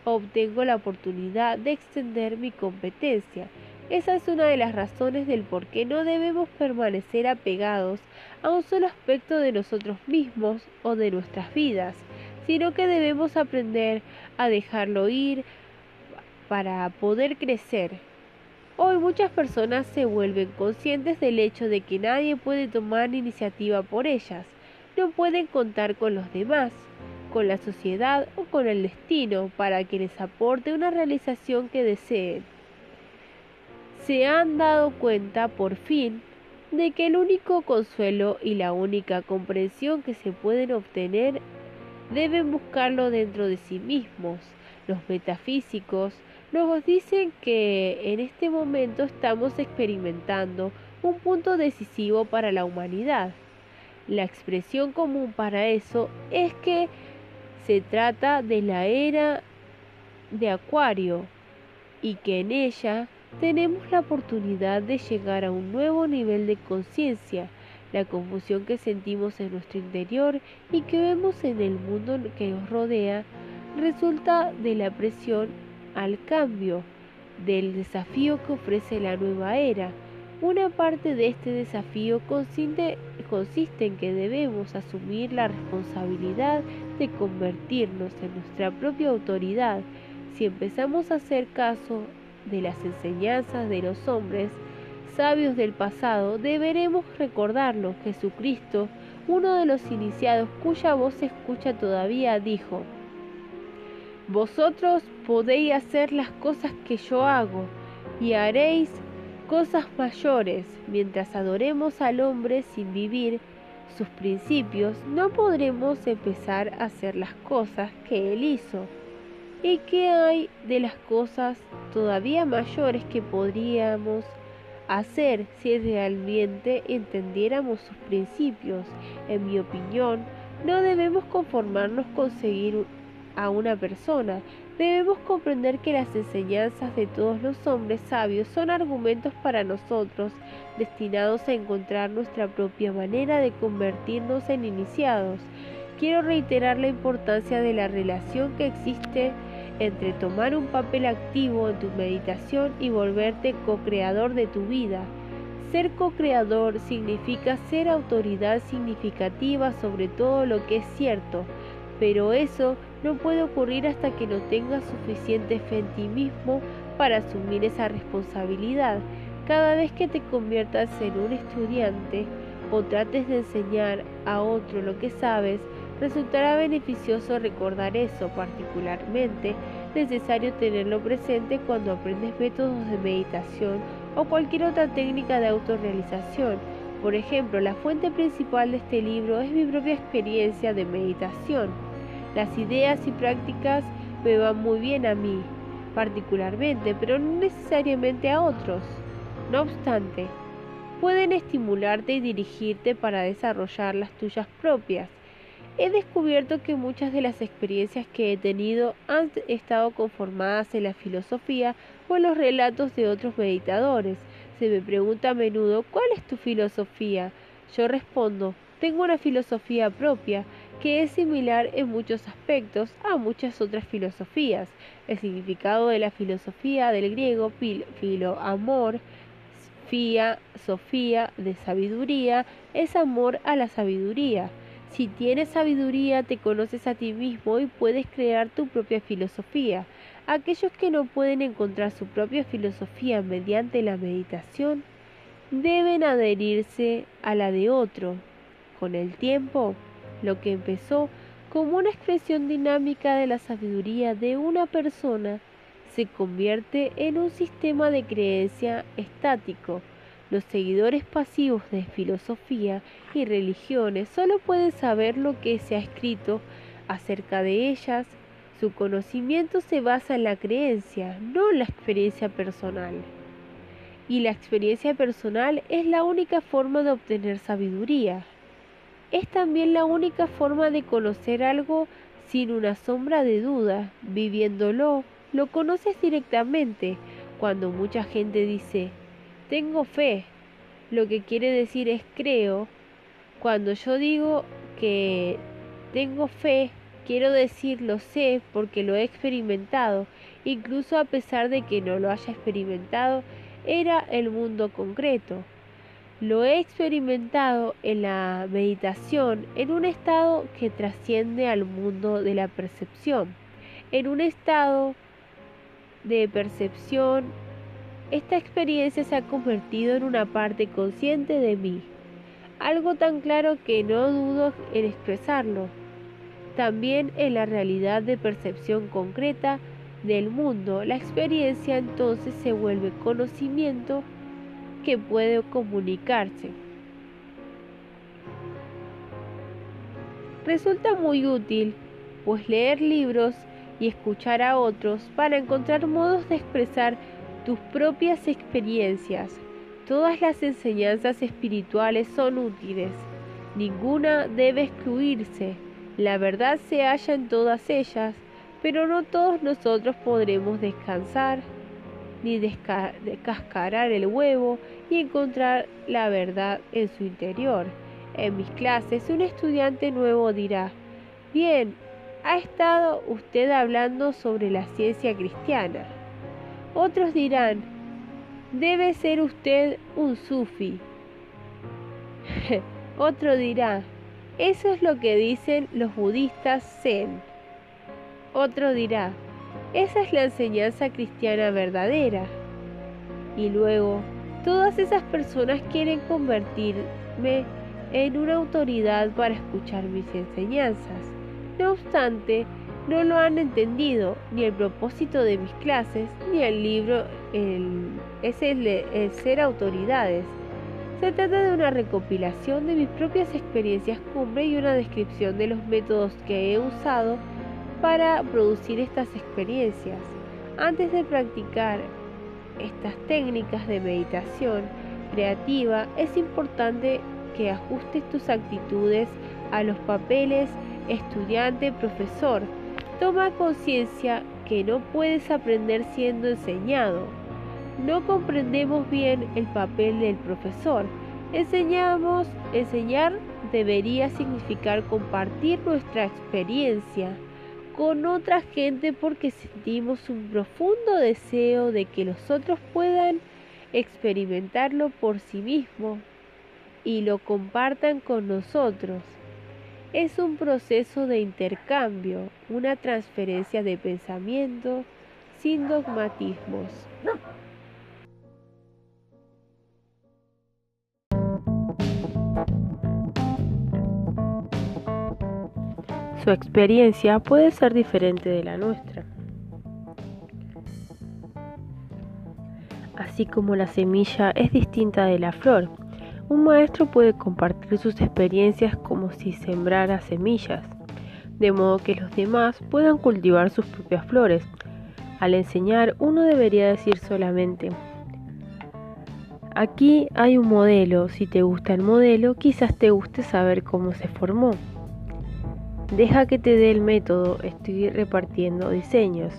A: Obtengo la oportunidad de extender mi competencia. Esa es una de las razones del por qué no debemos permanecer apegados a un solo aspecto de nosotros mismos o de nuestras vidas, sino que debemos aprender a dejarlo ir para poder crecer Hoy muchas personas se vuelven conscientes del hecho de que nadie puede tomar iniciativa por ellas. No pueden contar con los demás, con la sociedad o con el destino para que les aporte una realización que deseen. Se han dado cuenta por fin de que el único consuelo y la única comprensión que se pueden obtener deben buscarlo dentro de sí mismos. Los metafísicos nos dicen que en este momento estamos experimentando un punto decisivo para la humanidad. La expresión común para eso es que se trata de la era de Acuario y que en ella tenemos la oportunidad de llegar a un nuevo nivel de conciencia. La confusión que sentimos en nuestro interior y que vemos en el mundo que nos rodea resulta de la presión al cambio del desafío que ofrece la nueva era. Una parte de este desafío consiste, consiste, en que debemos asumir la responsabilidad de convertirnos en nuestra propia autoridad. Si empezamos a hacer caso de las enseñanzas de los hombres sabios del pasado, deberemos recordarlo. Jesucristo, uno de los iniciados cuya voz se escucha todavía, dijo, vosotros podéis hacer las cosas que yo hago y haréis cosas mayores mientras adoremos al hombre sin vivir sus principios, no podremos empezar a hacer las cosas que él hizo. ¿Y qué hay de las cosas todavía mayores que podríamos hacer si realmente entendiéramos sus principios? En mi opinión, no debemos conformarnos con seguir a una persona. Debemos comprender que las enseñanzas de todos los hombres sabios son argumentos para nosotros, destinados a encontrar nuestra propia manera de convertirnos en iniciados. Quiero reiterar la importancia de la relación que existe entre tomar un papel activo en tu meditación y volverte co-creador de tu vida. Ser co-creador significa ser autoridad significativa sobre todo lo que es cierto, pero eso no puede ocurrir hasta que no tengas suficiente fe en ti mismo para asumir esa responsabilidad. Cada vez que te conviertas en un estudiante o trates de enseñar a otro lo que sabes, resultará beneficioso recordar eso, particularmente necesario tenerlo presente cuando aprendes métodos de meditación o cualquier otra técnica de autorrealización. Por ejemplo, la fuente principal de este libro es mi propia experiencia de meditación. Las ideas y prácticas me van muy bien a mí, particularmente, pero no necesariamente a otros. No obstante, pueden estimularte y dirigirte para desarrollar las tuyas propias. He descubierto que muchas de las experiencias que he tenido han estado conformadas en la filosofía o en los relatos de otros meditadores. Se me pregunta a menudo ¿cuál es tu filosofía? Yo respondo, tengo una filosofía propia que es similar en muchos aspectos a muchas otras filosofías. El significado de la filosofía del griego filo, amor, fia, sofía, de sabiduría, es amor a la sabiduría. Si tienes sabiduría, te conoces a ti mismo y puedes crear tu propia filosofía. Aquellos que no pueden encontrar su propia filosofía mediante la meditación, deben adherirse a la de otro, Con el tiempo, lo que empezó como una expresión dinámica de la sabiduría de una persona se convierte en un sistema de creencia estático. Los seguidores pasivos de filosofía y religiones solo pueden saber lo que se ha escrito acerca de ellas. Su conocimiento se basa en la creencia, no en la experiencia personal. Y la experiencia personal es la única forma de obtener sabiduría es también la única forma de conocer algo sin una sombra de duda. Viviéndolo, lo conoces directamente. Cuando mucha gente dice, tengo fe, lo que quiere decir es creo. Cuando yo digo que tengo fe, quiero decir lo sé porque lo he experimentado, incluso a pesar de que no lo haya experimentado, era el mundo concreto. Lo he experimentado en la meditación en un estado que trasciende al mundo de la percepción. En un estado de percepción, esta experiencia se ha convertido en una parte consciente de mí, algo tan claro que no dudo en expresarlo. También en la realidad de percepción concreta del mundo, la experiencia entonces se vuelve conocimiento puede comunicarse. Resulta muy útil, pues leer libros y escuchar a otros para encontrar modos de expresar tus propias experiencias. Todas las enseñanzas espirituales son útiles, ninguna debe excluirse. La verdad se halla en todas ellas, pero no todos nosotros podremos descansar ni descascarar el huevo y encontrar la verdad en su interior. En mis clases un estudiante nuevo dirá, bien, ha estado usted hablando sobre la ciencia cristiana. Otros dirán, debe ser usted un sufi. Otro dirá, eso es lo que dicen los budistas zen. Otro dirá, esa es la enseñanza cristiana verdadera. Y luego, todas esas personas quieren convertirme en una autoridad para escuchar mis enseñanzas. No obstante, no lo han entendido, ni el propósito de mis clases, ni el libro es el, el ser autoridades. Se trata de una recopilación de mis propias experiencias cumbre y una descripción de los métodos que he usado para producir estas experiencias. Antes de practicar estas técnicas de meditación creativa, es importante que ajustes tus actitudes a los papeles estudiante-profesor. Toma conciencia que no puedes aprender siendo enseñado. No comprendemos bien el papel del profesor. Enseñamos, enseñar debería significar compartir nuestra experiencia con otra gente porque sentimos un profundo deseo de que los otros puedan experimentarlo por sí mismos y lo compartan con nosotros. Es un proceso de intercambio, una transferencia de pensamiento sin dogmatismos. Su experiencia puede ser diferente de la nuestra. Así como la semilla es distinta de la flor, un maestro puede compartir sus experiencias como si sembrara semillas, de modo que los demás puedan cultivar sus propias flores. Al enseñar, uno debería decir solamente, aquí hay un modelo, si te gusta el modelo, quizás te guste saber cómo se formó. Deja que te dé el método, estoy repartiendo diseños.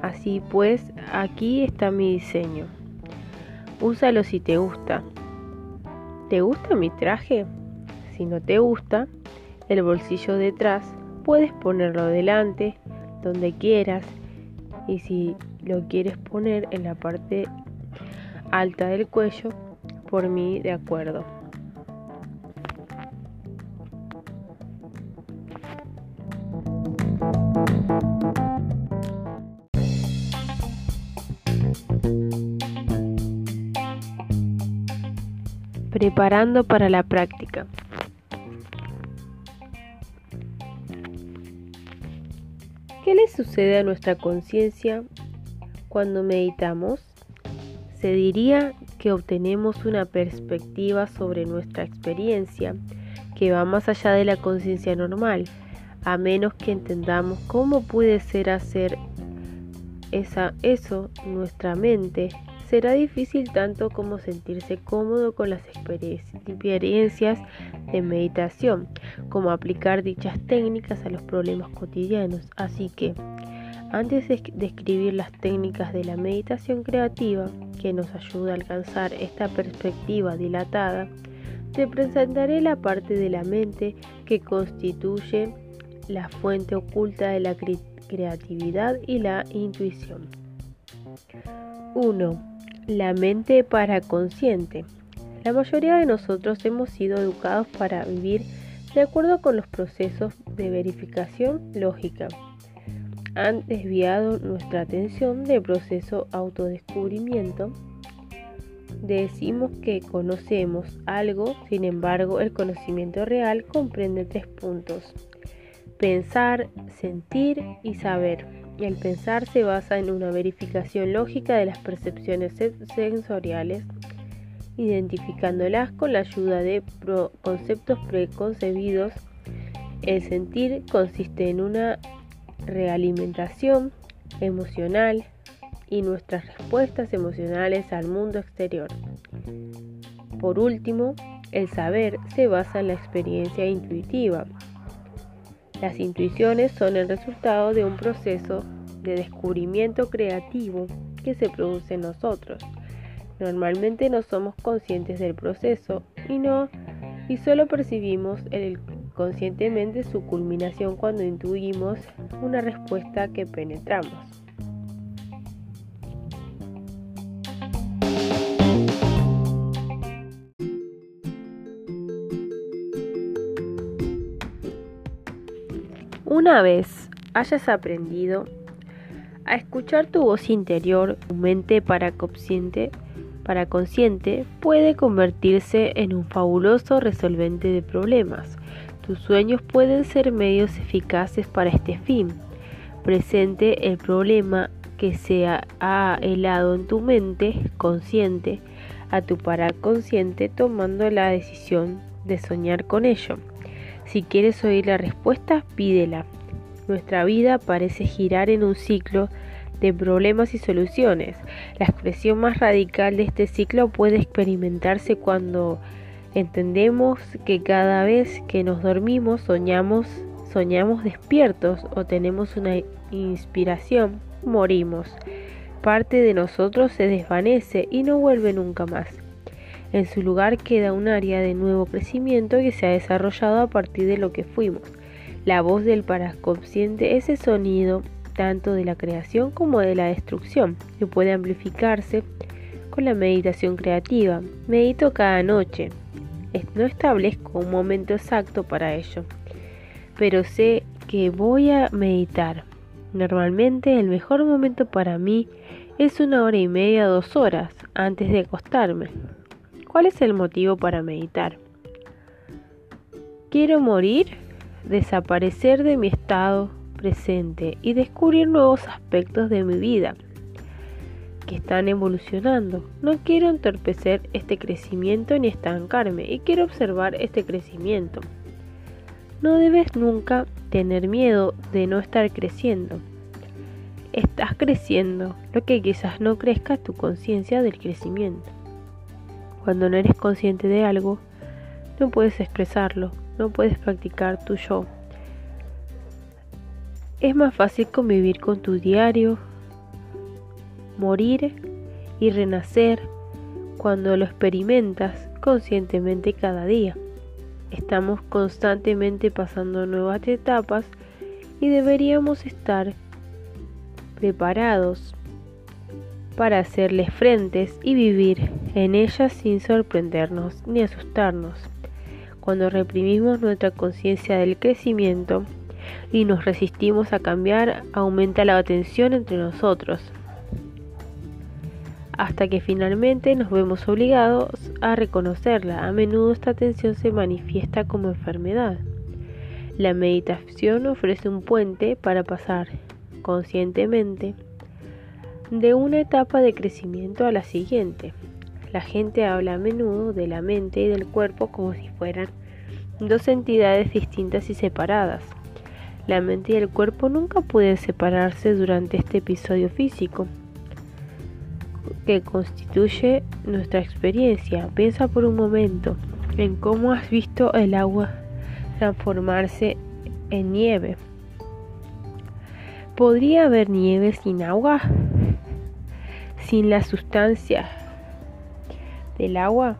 A: Así pues, aquí está mi diseño. Úsalo si te gusta. ¿Te gusta mi traje? Si no te gusta, el bolsillo detrás puedes ponerlo delante, donde quieras. Y si lo quieres poner en la parte alta del cuello, por mí de acuerdo. Preparando para la práctica. ¿Qué le sucede a nuestra conciencia cuando meditamos? Se diría que obtenemos una perspectiva sobre nuestra experiencia que va más allá de la conciencia normal, a menos que entendamos cómo puede ser hacer esa, eso nuestra mente Será difícil tanto como sentirse cómodo con las experiencias de meditación, como aplicar dichas técnicas a los problemas cotidianos. Así que, antes de describir las técnicas de la meditación creativa, que nos ayuda a alcanzar esta perspectiva dilatada, te presentaré la parte de la mente que constituye la fuente oculta de la creatividad y la intuición. 1. La mente paraconsciente. La mayoría de nosotros hemos sido educados para vivir de acuerdo con los procesos de verificación lógica. Han desviado nuestra atención del proceso autodescubrimiento Decimos que conocemos algo, sin embargo el conocimiento real comprende tres puntos. Pensar, sentir y saber. El pensar se basa en una verificación lógica de las percepciones sensoriales, identificándolas con la ayuda de conceptos preconcebidos. El sentir consiste en una realimentación emocional, y nuestras respuestas emocionales al mundo exterior. Por último, el saber se basa en la experiencia intuitiva. Las intuiciones son el resultado de un proceso de descubrimiento creativo que se produce en nosotros. Normalmente no somos conscientes del proceso y no y solo percibimos conscientemente su culminación cuando intuimos una respuesta que penetramos. Una vez hayas aprendido a escuchar tu voz interior, tu mente paraconsciente, consciente puede convertirse en un fabuloso resolvente de problemas. Tus sueños pueden ser medios eficaces para este fin. Presente el problema que se ha helado en tu mente consciente a tu paraconsciente tomando la decisión de soñar con ello. Si quieres oír la respuesta, pídela. Nuestra vida parece girar en un ciclo de problemas y soluciones. La expresión más radical de este ciclo puede experimentarse cuando entendemos que cada vez que nos dormimos soñamos, soñamos despiertos o tenemos una inspiración, morimos. Parte de nosotros se desvanece y no vuelve nunca más. En su lugar queda un área de nuevo crecimiento que se ha desarrollado a partir de lo que fuimos. La voz del paraconsciente es el sonido tanto de la creación como de la destrucción, que puede amplificarse con la meditación creativa. Medito cada noche. No establezco un momento exacto para ello, pero sé que voy a meditar. Normalmente el mejor momento para mí es una hora y media, dos horas antes de acostarme. ¿Cuál es el motivo para meditar? Quiero morir, desaparecer de mi estado presente y descubrir nuevos aspectos de mi vida que están evolucionando. No quiero entorpecer este crecimiento ni estancarme y quiero observar este crecimiento. No debes nunca tener miedo de no estar creciendo. Estás creciendo, lo que quizás no crezca tu conciencia del crecimiento. Cuando no eres consciente de algo, no puedes expresarlo, no puedes practicar tu yo. Es más fácil convivir con tu diario, morir y renacer cuando lo experimentas conscientemente cada día. Estamos constantemente pasando nuevas etapas y deberíamos estar preparados para hacerles frentes y vivir en ellas sin sorprendernos ni asustarnos. Cuando reprimimos nuestra conciencia del crecimiento y nos resistimos a cambiar, aumenta la tensión entre nosotros, hasta que finalmente nos vemos obligados a reconocerla. A menudo esta tensión se manifiesta como enfermedad. La meditación ofrece un puente para pasar conscientemente de una etapa de crecimiento a la siguiente. La gente habla a menudo de la mente y del cuerpo como si fueran dos entidades distintas y separadas. La mente y el cuerpo nunca pueden separarse durante este episodio físico que constituye nuestra experiencia. Piensa por un momento en cómo has visto el agua transformarse en nieve. ¿Podría haber nieve sin agua? Sin la sustancia del agua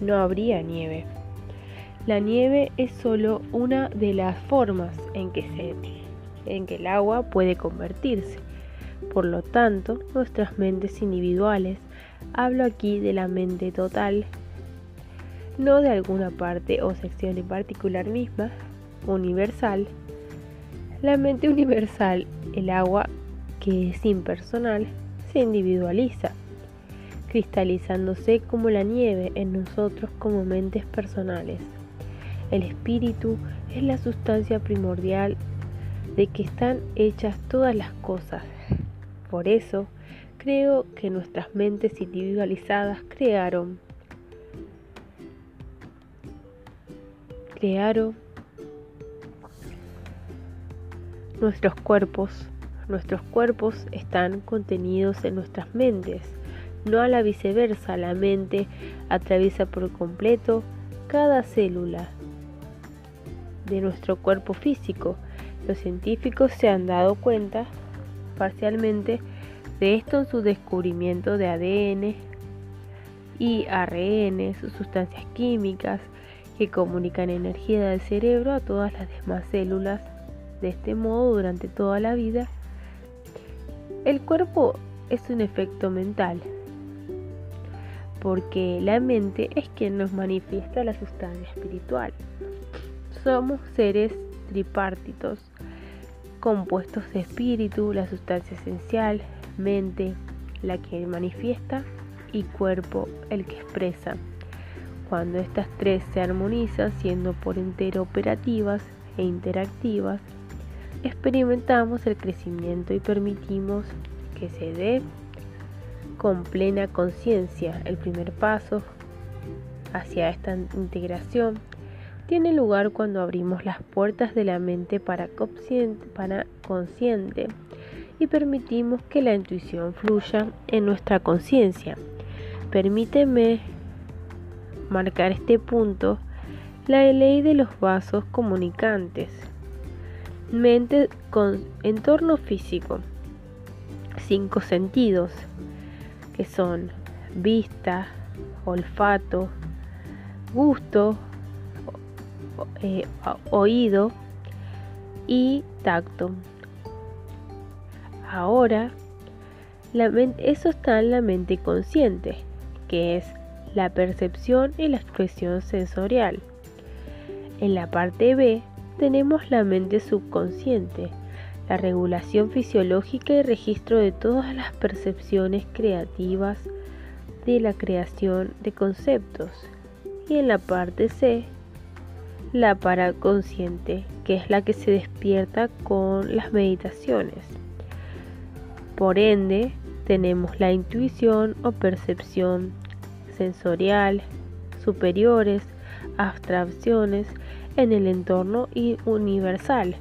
A: no habría nieve. La nieve es solo una de las formas en que, se, en que el agua puede convertirse. Por lo tanto, nuestras mentes individuales, hablo aquí de la mente total, no de alguna parte o sección en particular misma, universal. La mente universal, el agua que es impersonal, se individualiza cristalizándose como la nieve en nosotros como mentes personales. El espíritu es la sustancia primordial de que están hechas todas las cosas. Por eso, creo que nuestras mentes individualizadas crearon crearon nuestros cuerpos. Nuestros cuerpos están contenidos en nuestras mentes no a la viceversa, la mente atraviesa por completo cada célula de nuestro cuerpo físico. Los científicos se han dado cuenta parcialmente de esto en su descubrimiento de ADN y ARN, sus sustancias químicas que comunican energía del cerebro a todas las demás células. De este modo, durante toda la vida, el cuerpo es un efecto mental, porque la mente es quien nos manifiesta la sustancia espiritual. Somos seres tripartitos, compuestos de espíritu, la sustancia esencial, mente, la que manifiesta, y cuerpo, el que expresa. Cuando estas tres se armonizan, siendo por entero operativas e interactivas, experimentamos el crecimiento y permitimos que se dé con plena conciencia. El primer paso hacia esta integración tiene lugar cuando abrimos las puertas de la mente para consciente, y permitimos que la intuición fluya en nuestra conciencia. Permíteme marcar este punto, la ley de los vasos comunicantes. Mente con entorno físico. Cinco sentidos que son vista, olfato, gusto, eh, oído y tacto. Ahora, la eso está en la mente consciente, que es la percepción y la expresión sensorial. En la parte B tenemos la mente subconsciente, la regulación fisiológica y registro de todas las percepciones creativas de la creación de conceptos. Y en la parte C, la paraconsciente, que es la que se despierta con las meditaciones. Por ende, tenemos la intuición o percepción sensorial, superiores, abstracciones en el entorno universal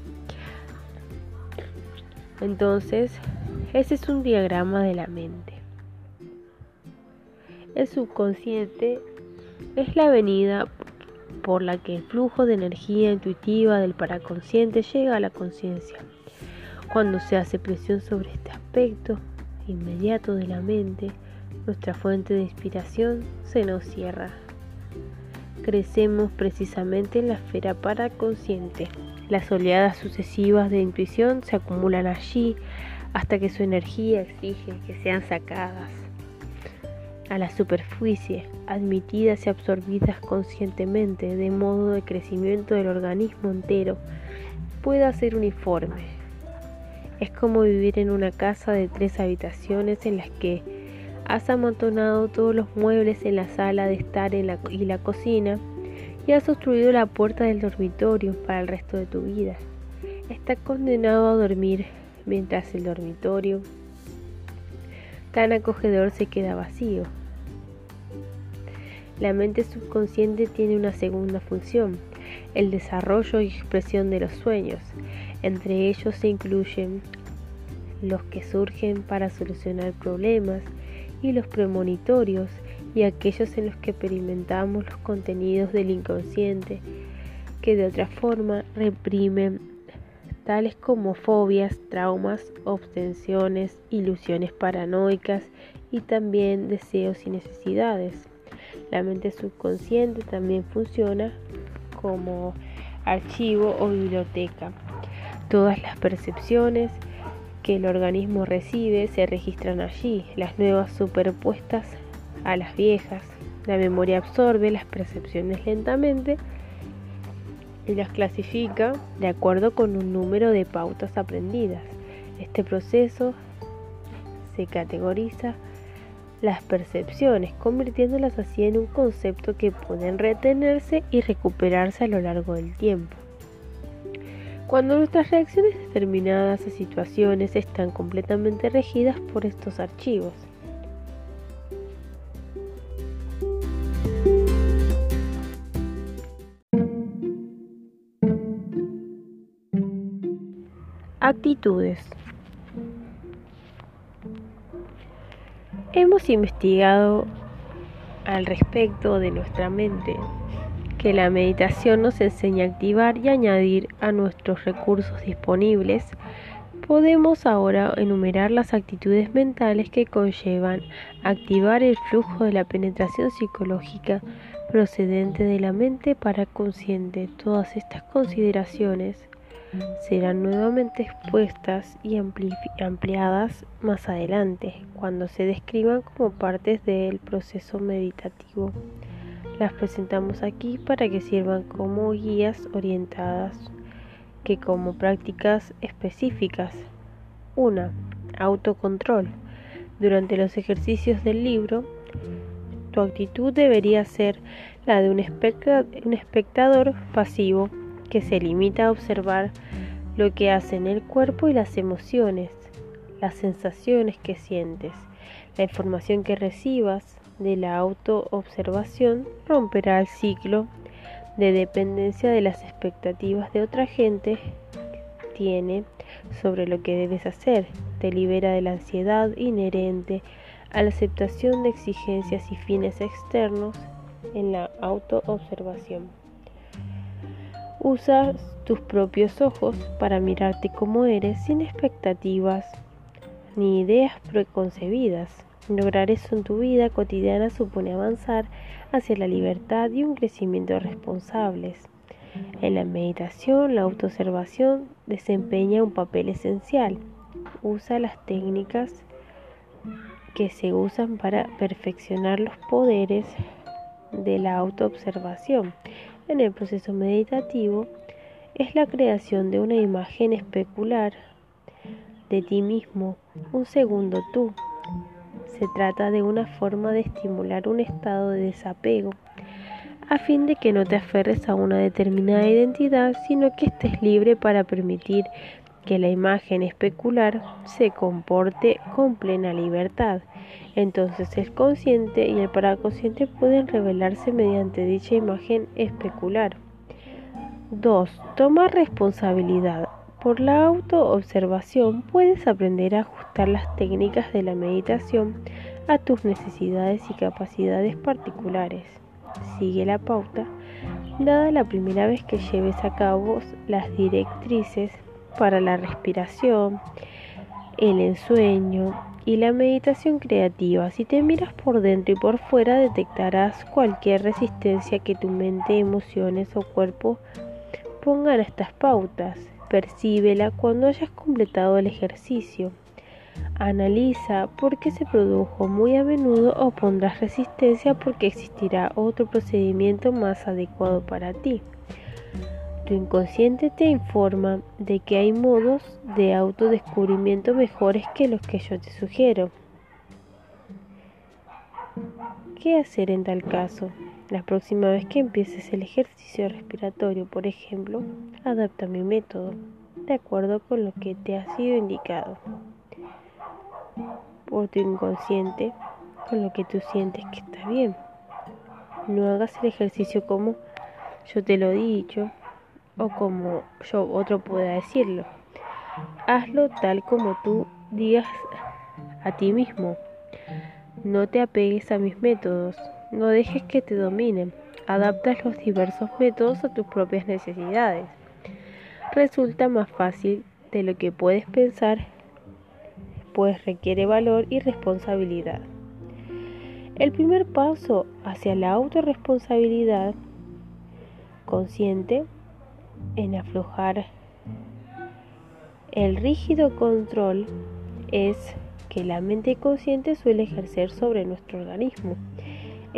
A: entonces, ese es un diagrama de la mente. El subconsciente es la avenida por la que el flujo de energía intuitiva del paraconsciente llega a la conciencia. Cuando se hace presión sobre este aspecto inmediato de la mente, nuestra fuente de inspiración se nos cierra. Crecemos precisamente en la esfera paraconsciente. Las oleadas sucesivas de intuición se acumulan allí hasta que su energía exige que sean sacadas a la superficie, admitidas y absorbidas conscientemente, de modo de crecimiento del organismo entero pueda ser uniforme. Es como vivir en una casa de tres habitaciones en las que has amontonado todos los muebles en la sala de estar y la cocina y has construido la puerta del dormitorio para el resto de tu vida. está condenado a dormir mientras el dormitorio tan acogedor se queda vacío. La mente subconsciente tiene una segunda función, el desarrollo y expresión de los sueños. Entre ellos se incluyen los que surgen para solucionar problemas y los premonitorios y aquellos en los que experimentamos los contenidos del inconsciente que de otra forma reprimen tales como fobias, traumas, obtenciones, ilusiones paranoicas y también deseos y necesidades. La mente subconsciente también funciona como archivo o biblioteca. Todas las percepciones que el organismo recibe se registran allí, las nuevas superpuestas a las viejas. La memoria absorbe las percepciones lentamente y las clasifica de acuerdo con un número de pautas aprendidas. Este proceso se categoriza las percepciones, convirtiéndolas así en un concepto que pueden retenerse y recuperarse a lo largo del tiempo. Cuando nuestras reacciones determinadas a situaciones están completamente regidas por estos archivos. Actitudes. Hemos investigado al respecto de nuestra mente que la meditación nos enseña a activar y añadir a nuestros recursos disponibles. Podemos ahora enumerar las actitudes mentales que conllevan activar el flujo de la penetración psicológica procedente de la mente para consciente. Todas estas consideraciones serán nuevamente expuestas y ampliadas más adelante, cuando se describan como partes del proceso meditativo. Las presentamos aquí para que sirvan como guías orientadas que como prácticas específicas. 1. Autocontrol. Durante los ejercicios del libro, tu actitud debería ser la de un, espectador pasivo que se limita a observar lo que hacen el cuerpo y las emociones, las sensaciones que sientes. La información que recibas de la autoobservación romperá el ciclo de dependencia de las expectativas de otra gente tiene sobre lo que debes hacer. Te libera de la ansiedad inherente a la aceptación de exigencias y fines externos en la autoobservación. Usas tus propios ojos para mirarte como eres sin expectativas ni ideas preconcebidas. Lograr eso en tu vida cotidiana supone avanzar hacia la libertad y un crecimiento responsables. En la meditación, la autoobservación desempeña un papel esencial. Usa las técnicas que se usan para perfeccionar los poderes de la autoobservación en el proceso meditativo es la creación de una imagen especular de ti mismo, un segundo tú. Se trata de una forma de estimular un estado de desapego, a fin de que no te aferres a una determinada identidad, sino que estés libre para permitir que la imagen especular se comporte con plena libertad. Entonces el consciente y el paraconsciente pueden revelarse mediante dicha imagen especular. 2. Toma responsabilidad. Por la autoobservación puedes aprender a ajustar las técnicas de la meditación a tus necesidades y capacidades particulares. Sigue la pauta dada la primera vez que lleves a cabo las directrices para la respiración, el ensueño y la meditación creativa. Si te miras por dentro y por fuera, detectarás cualquier resistencia que tu mente, emociones o cuerpo pongan a estas pautas. Percíbela cuando hayas completado el ejercicio. Analiza por qué se produjo muy a menudo o pondrás resistencia porque existirá otro procedimiento más adecuado para ti. Tu inconsciente te informa de que hay modos de autodescubrimiento mejores que los que yo te sugiero. ¿Qué hacer en tal caso? La próxima vez que empieces el ejercicio respiratorio, por ejemplo, adapta mi método. de acuerdo con lo que te ha sido indicado por tu inconsciente, con lo que tú sientes que está bien. No hagas el ejercicio como yo te lo he dicho o como yo otro pueda decirlo. Hazlo tal como tú digas a ti mismo. No te apegues a mis métodos, no dejes que te dominen. Adapta los diversos métodos a tus propias necesidades. Resulta más fácil de lo que puedes pensar, pues requiere valor y responsabilidad. El primer paso hacia la autorresponsabilidad consciente en aflojar el rígido control es que la mente consciente suele ejercer sobre nuestro organismo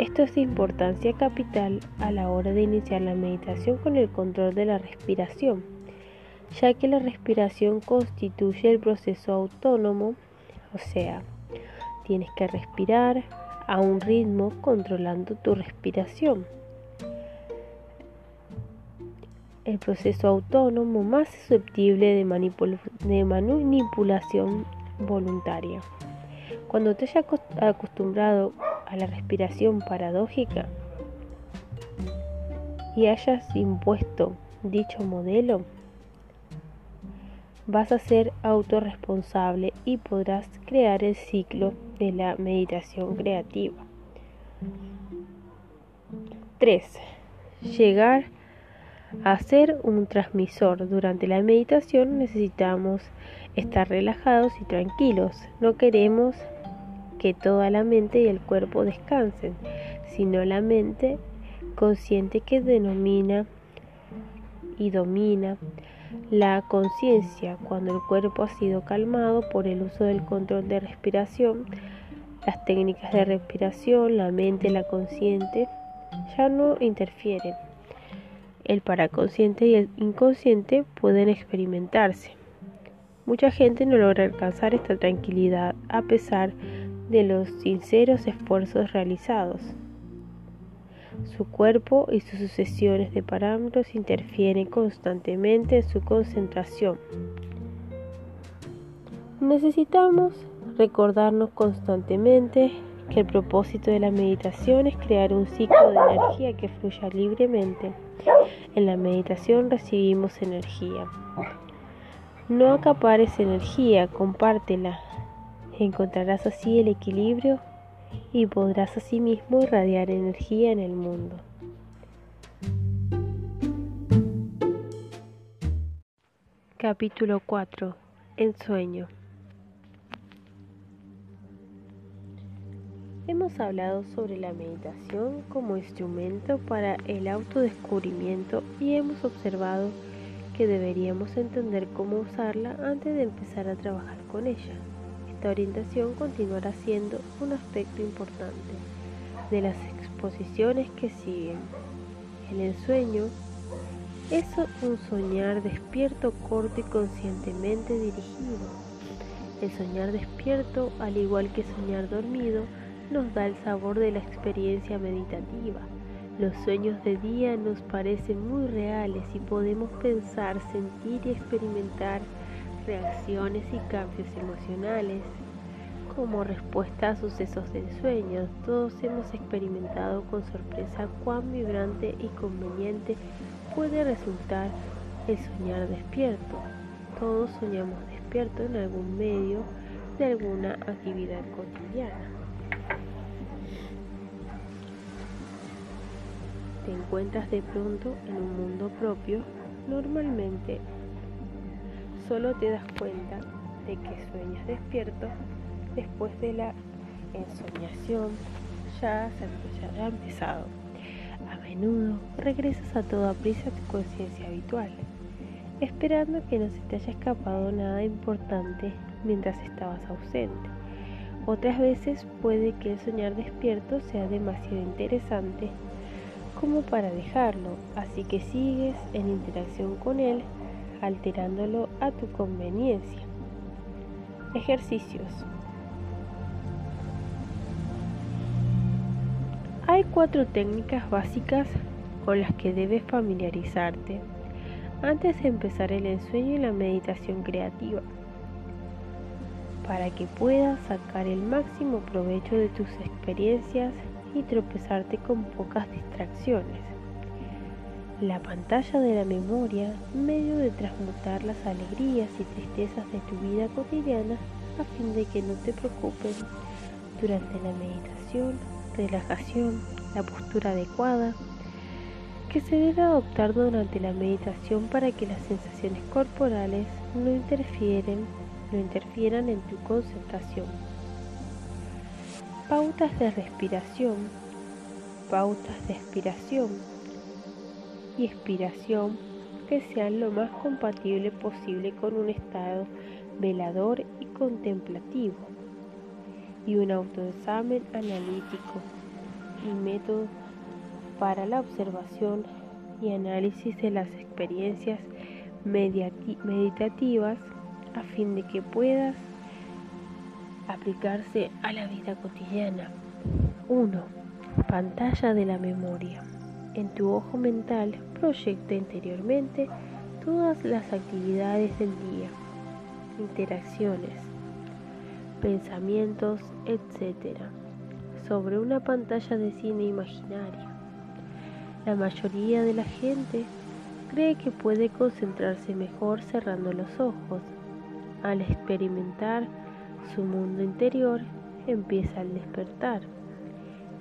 A: esto es de importancia capital a la hora de iniciar la meditación con el control de la respiración, ya que la respiración constituye el proceso autónomo, o sea, tienes que respirar a un ritmo controlando tu respiración. El proceso autónomo más susceptible de, manipulación voluntaria. Cuando te hayas acostumbrado a la respiración paradójica y hayas impuesto dicho modelo, vas a ser autorresponsable y podrás crear el ciclo de la meditación creativa. 3. Llegar a ser un transmisor. Durante la meditación necesitamos estar relajados y tranquilos. No queremos que toda la mente y el cuerpo descansen, sino la mente consciente que denomina y domina la conciencia cuando el cuerpo ha sido calmado por el uso del control de respiración, las técnicas de respiración, la mente, la consciente ya no interfieren. El paraconsciente y el inconsciente pueden experimentarse. Mucha gente no logra alcanzar esta tranquilidad a pesar de los sinceros esfuerzos realizados. Su cuerpo y sus sucesiones de parámetros interfieren constantemente en su concentración. Necesitamos recordarnos constantemente que el propósito de la meditación es crear un ciclo de energía que fluya libremente. En la meditación recibimos energía. No acapares energía, compártela, Encontrarás así el equilibrio y podrás asimismo irradiar energía en el mundo. Capítulo 4. Ensueño. Hemos hablado sobre la meditación como instrumento para el autodescubrimiento y hemos observado que deberíamos entender cómo usarla antes de empezar a trabajar con ella. Esta orientación continuará siendo un aspecto importante de las exposiciones que siguen. El ensueño es un soñar despierto, corto y conscientemente dirigido. El soñar despierto, al igual que soñar dormido, nos da el sabor de la experiencia meditativa. Los sueños de día nos parecen muy reales y podemos pensar, sentir y experimentar reacciones y cambios emocionales. Como respuesta a sucesos del sueño, todos hemos experimentado con sorpresa cuán vibrante y conveniente puede resultar el soñar despierto. Todos soñamos despierto en algún medio de alguna actividad cotidiana. Te encuentras de pronto en un mundo propio, normalmente solo te das cuenta de que sueñas despierto después de la ensoñación ya, ya ha empezado. A menudo regresas a toda prisa a tu conciencia habitual, esperando que no se te haya escapado nada importante mientras estabas ausente. Otras veces puede que el soñar despierto sea demasiado interesante como para dejarlo, así que sigues en interacción con él alterándolo a tu conveniencia. Ejercicios. Hay cuatro técnicas básicas con las que debes familiarizarte antes de empezar el ensueño y la meditación creativa, para que puedas sacar el máximo provecho de tus experiencias y tropezarte con pocas distracciones. La pantalla de la memoria, medio de transmutar las alegrías y tristezas de tu vida cotidiana a fin de que no te preocupen durante la meditación, relajación, la postura adecuada que se debe adoptar durante la meditación para que las sensaciones corporales no interfieren, no interfieran en tu concentración. Pautas de respiración, pautas de expiración y expiración que sean lo más compatible posible con un estado velador y contemplativo y un autoexamen analítico y método para la observación y análisis de las experiencias meditativas a fin de que puedas aplicarse a la vida cotidiana. 1. Pantalla de la memoria. En tu ojo mental proyecta interiormente todas las actividades del día, interacciones, pensamientos, etc. sobre una pantalla de cine imaginaria la mayoría de la gente cree que puede concentrarse mejor cerrando los ojos. Al experimentar su mundo interior, empieza al despertar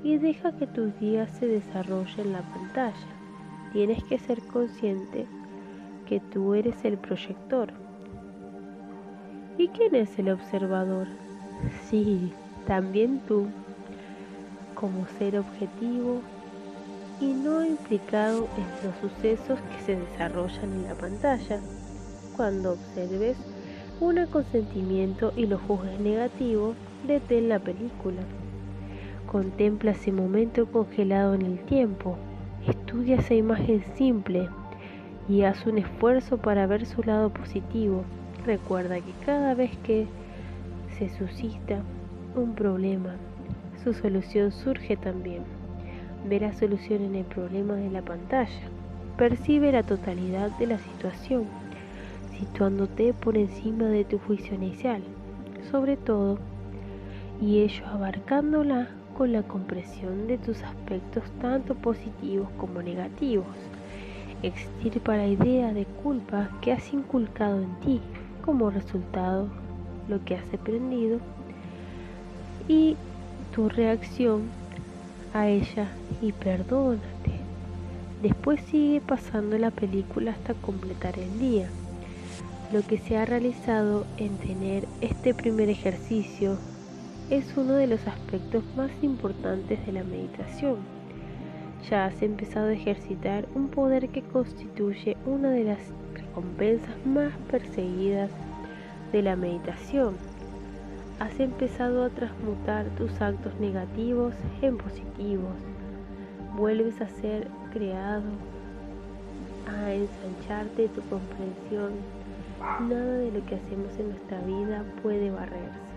A: y deja que tus días se desarrollen en la pantalla. Tienes que ser consciente que tú eres el proyector. ¿Y quién es el observador? Sí, también tú, como ser objetivo y no implicado en los sucesos que se desarrollan en la pantalla. Cuando observes un consentimiento y lo juzgues negativo, detén la película. Contempla ese momento congelado en el tiempo. Estudia esa imagen simple y haz un esfuerzo para ver su lado positivo. Recuerda que cada vez que se suscita un problema, su solución surge también ve la solución en el problema de la pantalla, percibe la totalidad de la situación, situándote por encima de tu juicio inicial, sobre todo, y ello abarcándola con la compresión de tus aspectos tanto positivos como negativos. Extirpa la idea de culpa que has inculcado en ti como resultado lo que has aprendido y tu reacción a ella y perdónate. Después sigue pasando la película hasta completar el día. Lo que se ha realizado en tener este primer ejercicio es uno de los aspectos más importantes de la meditación. Ya has empezado a ejercitar un poder que constituye una de las recompensas más perseguidas de la meditación has empezado a transmutar tus actos negativos en positivos. Vuelves a ser creado, a ensancharte tu comprensión. Nada de lo que hacemos en nuestra vida puede barrerse.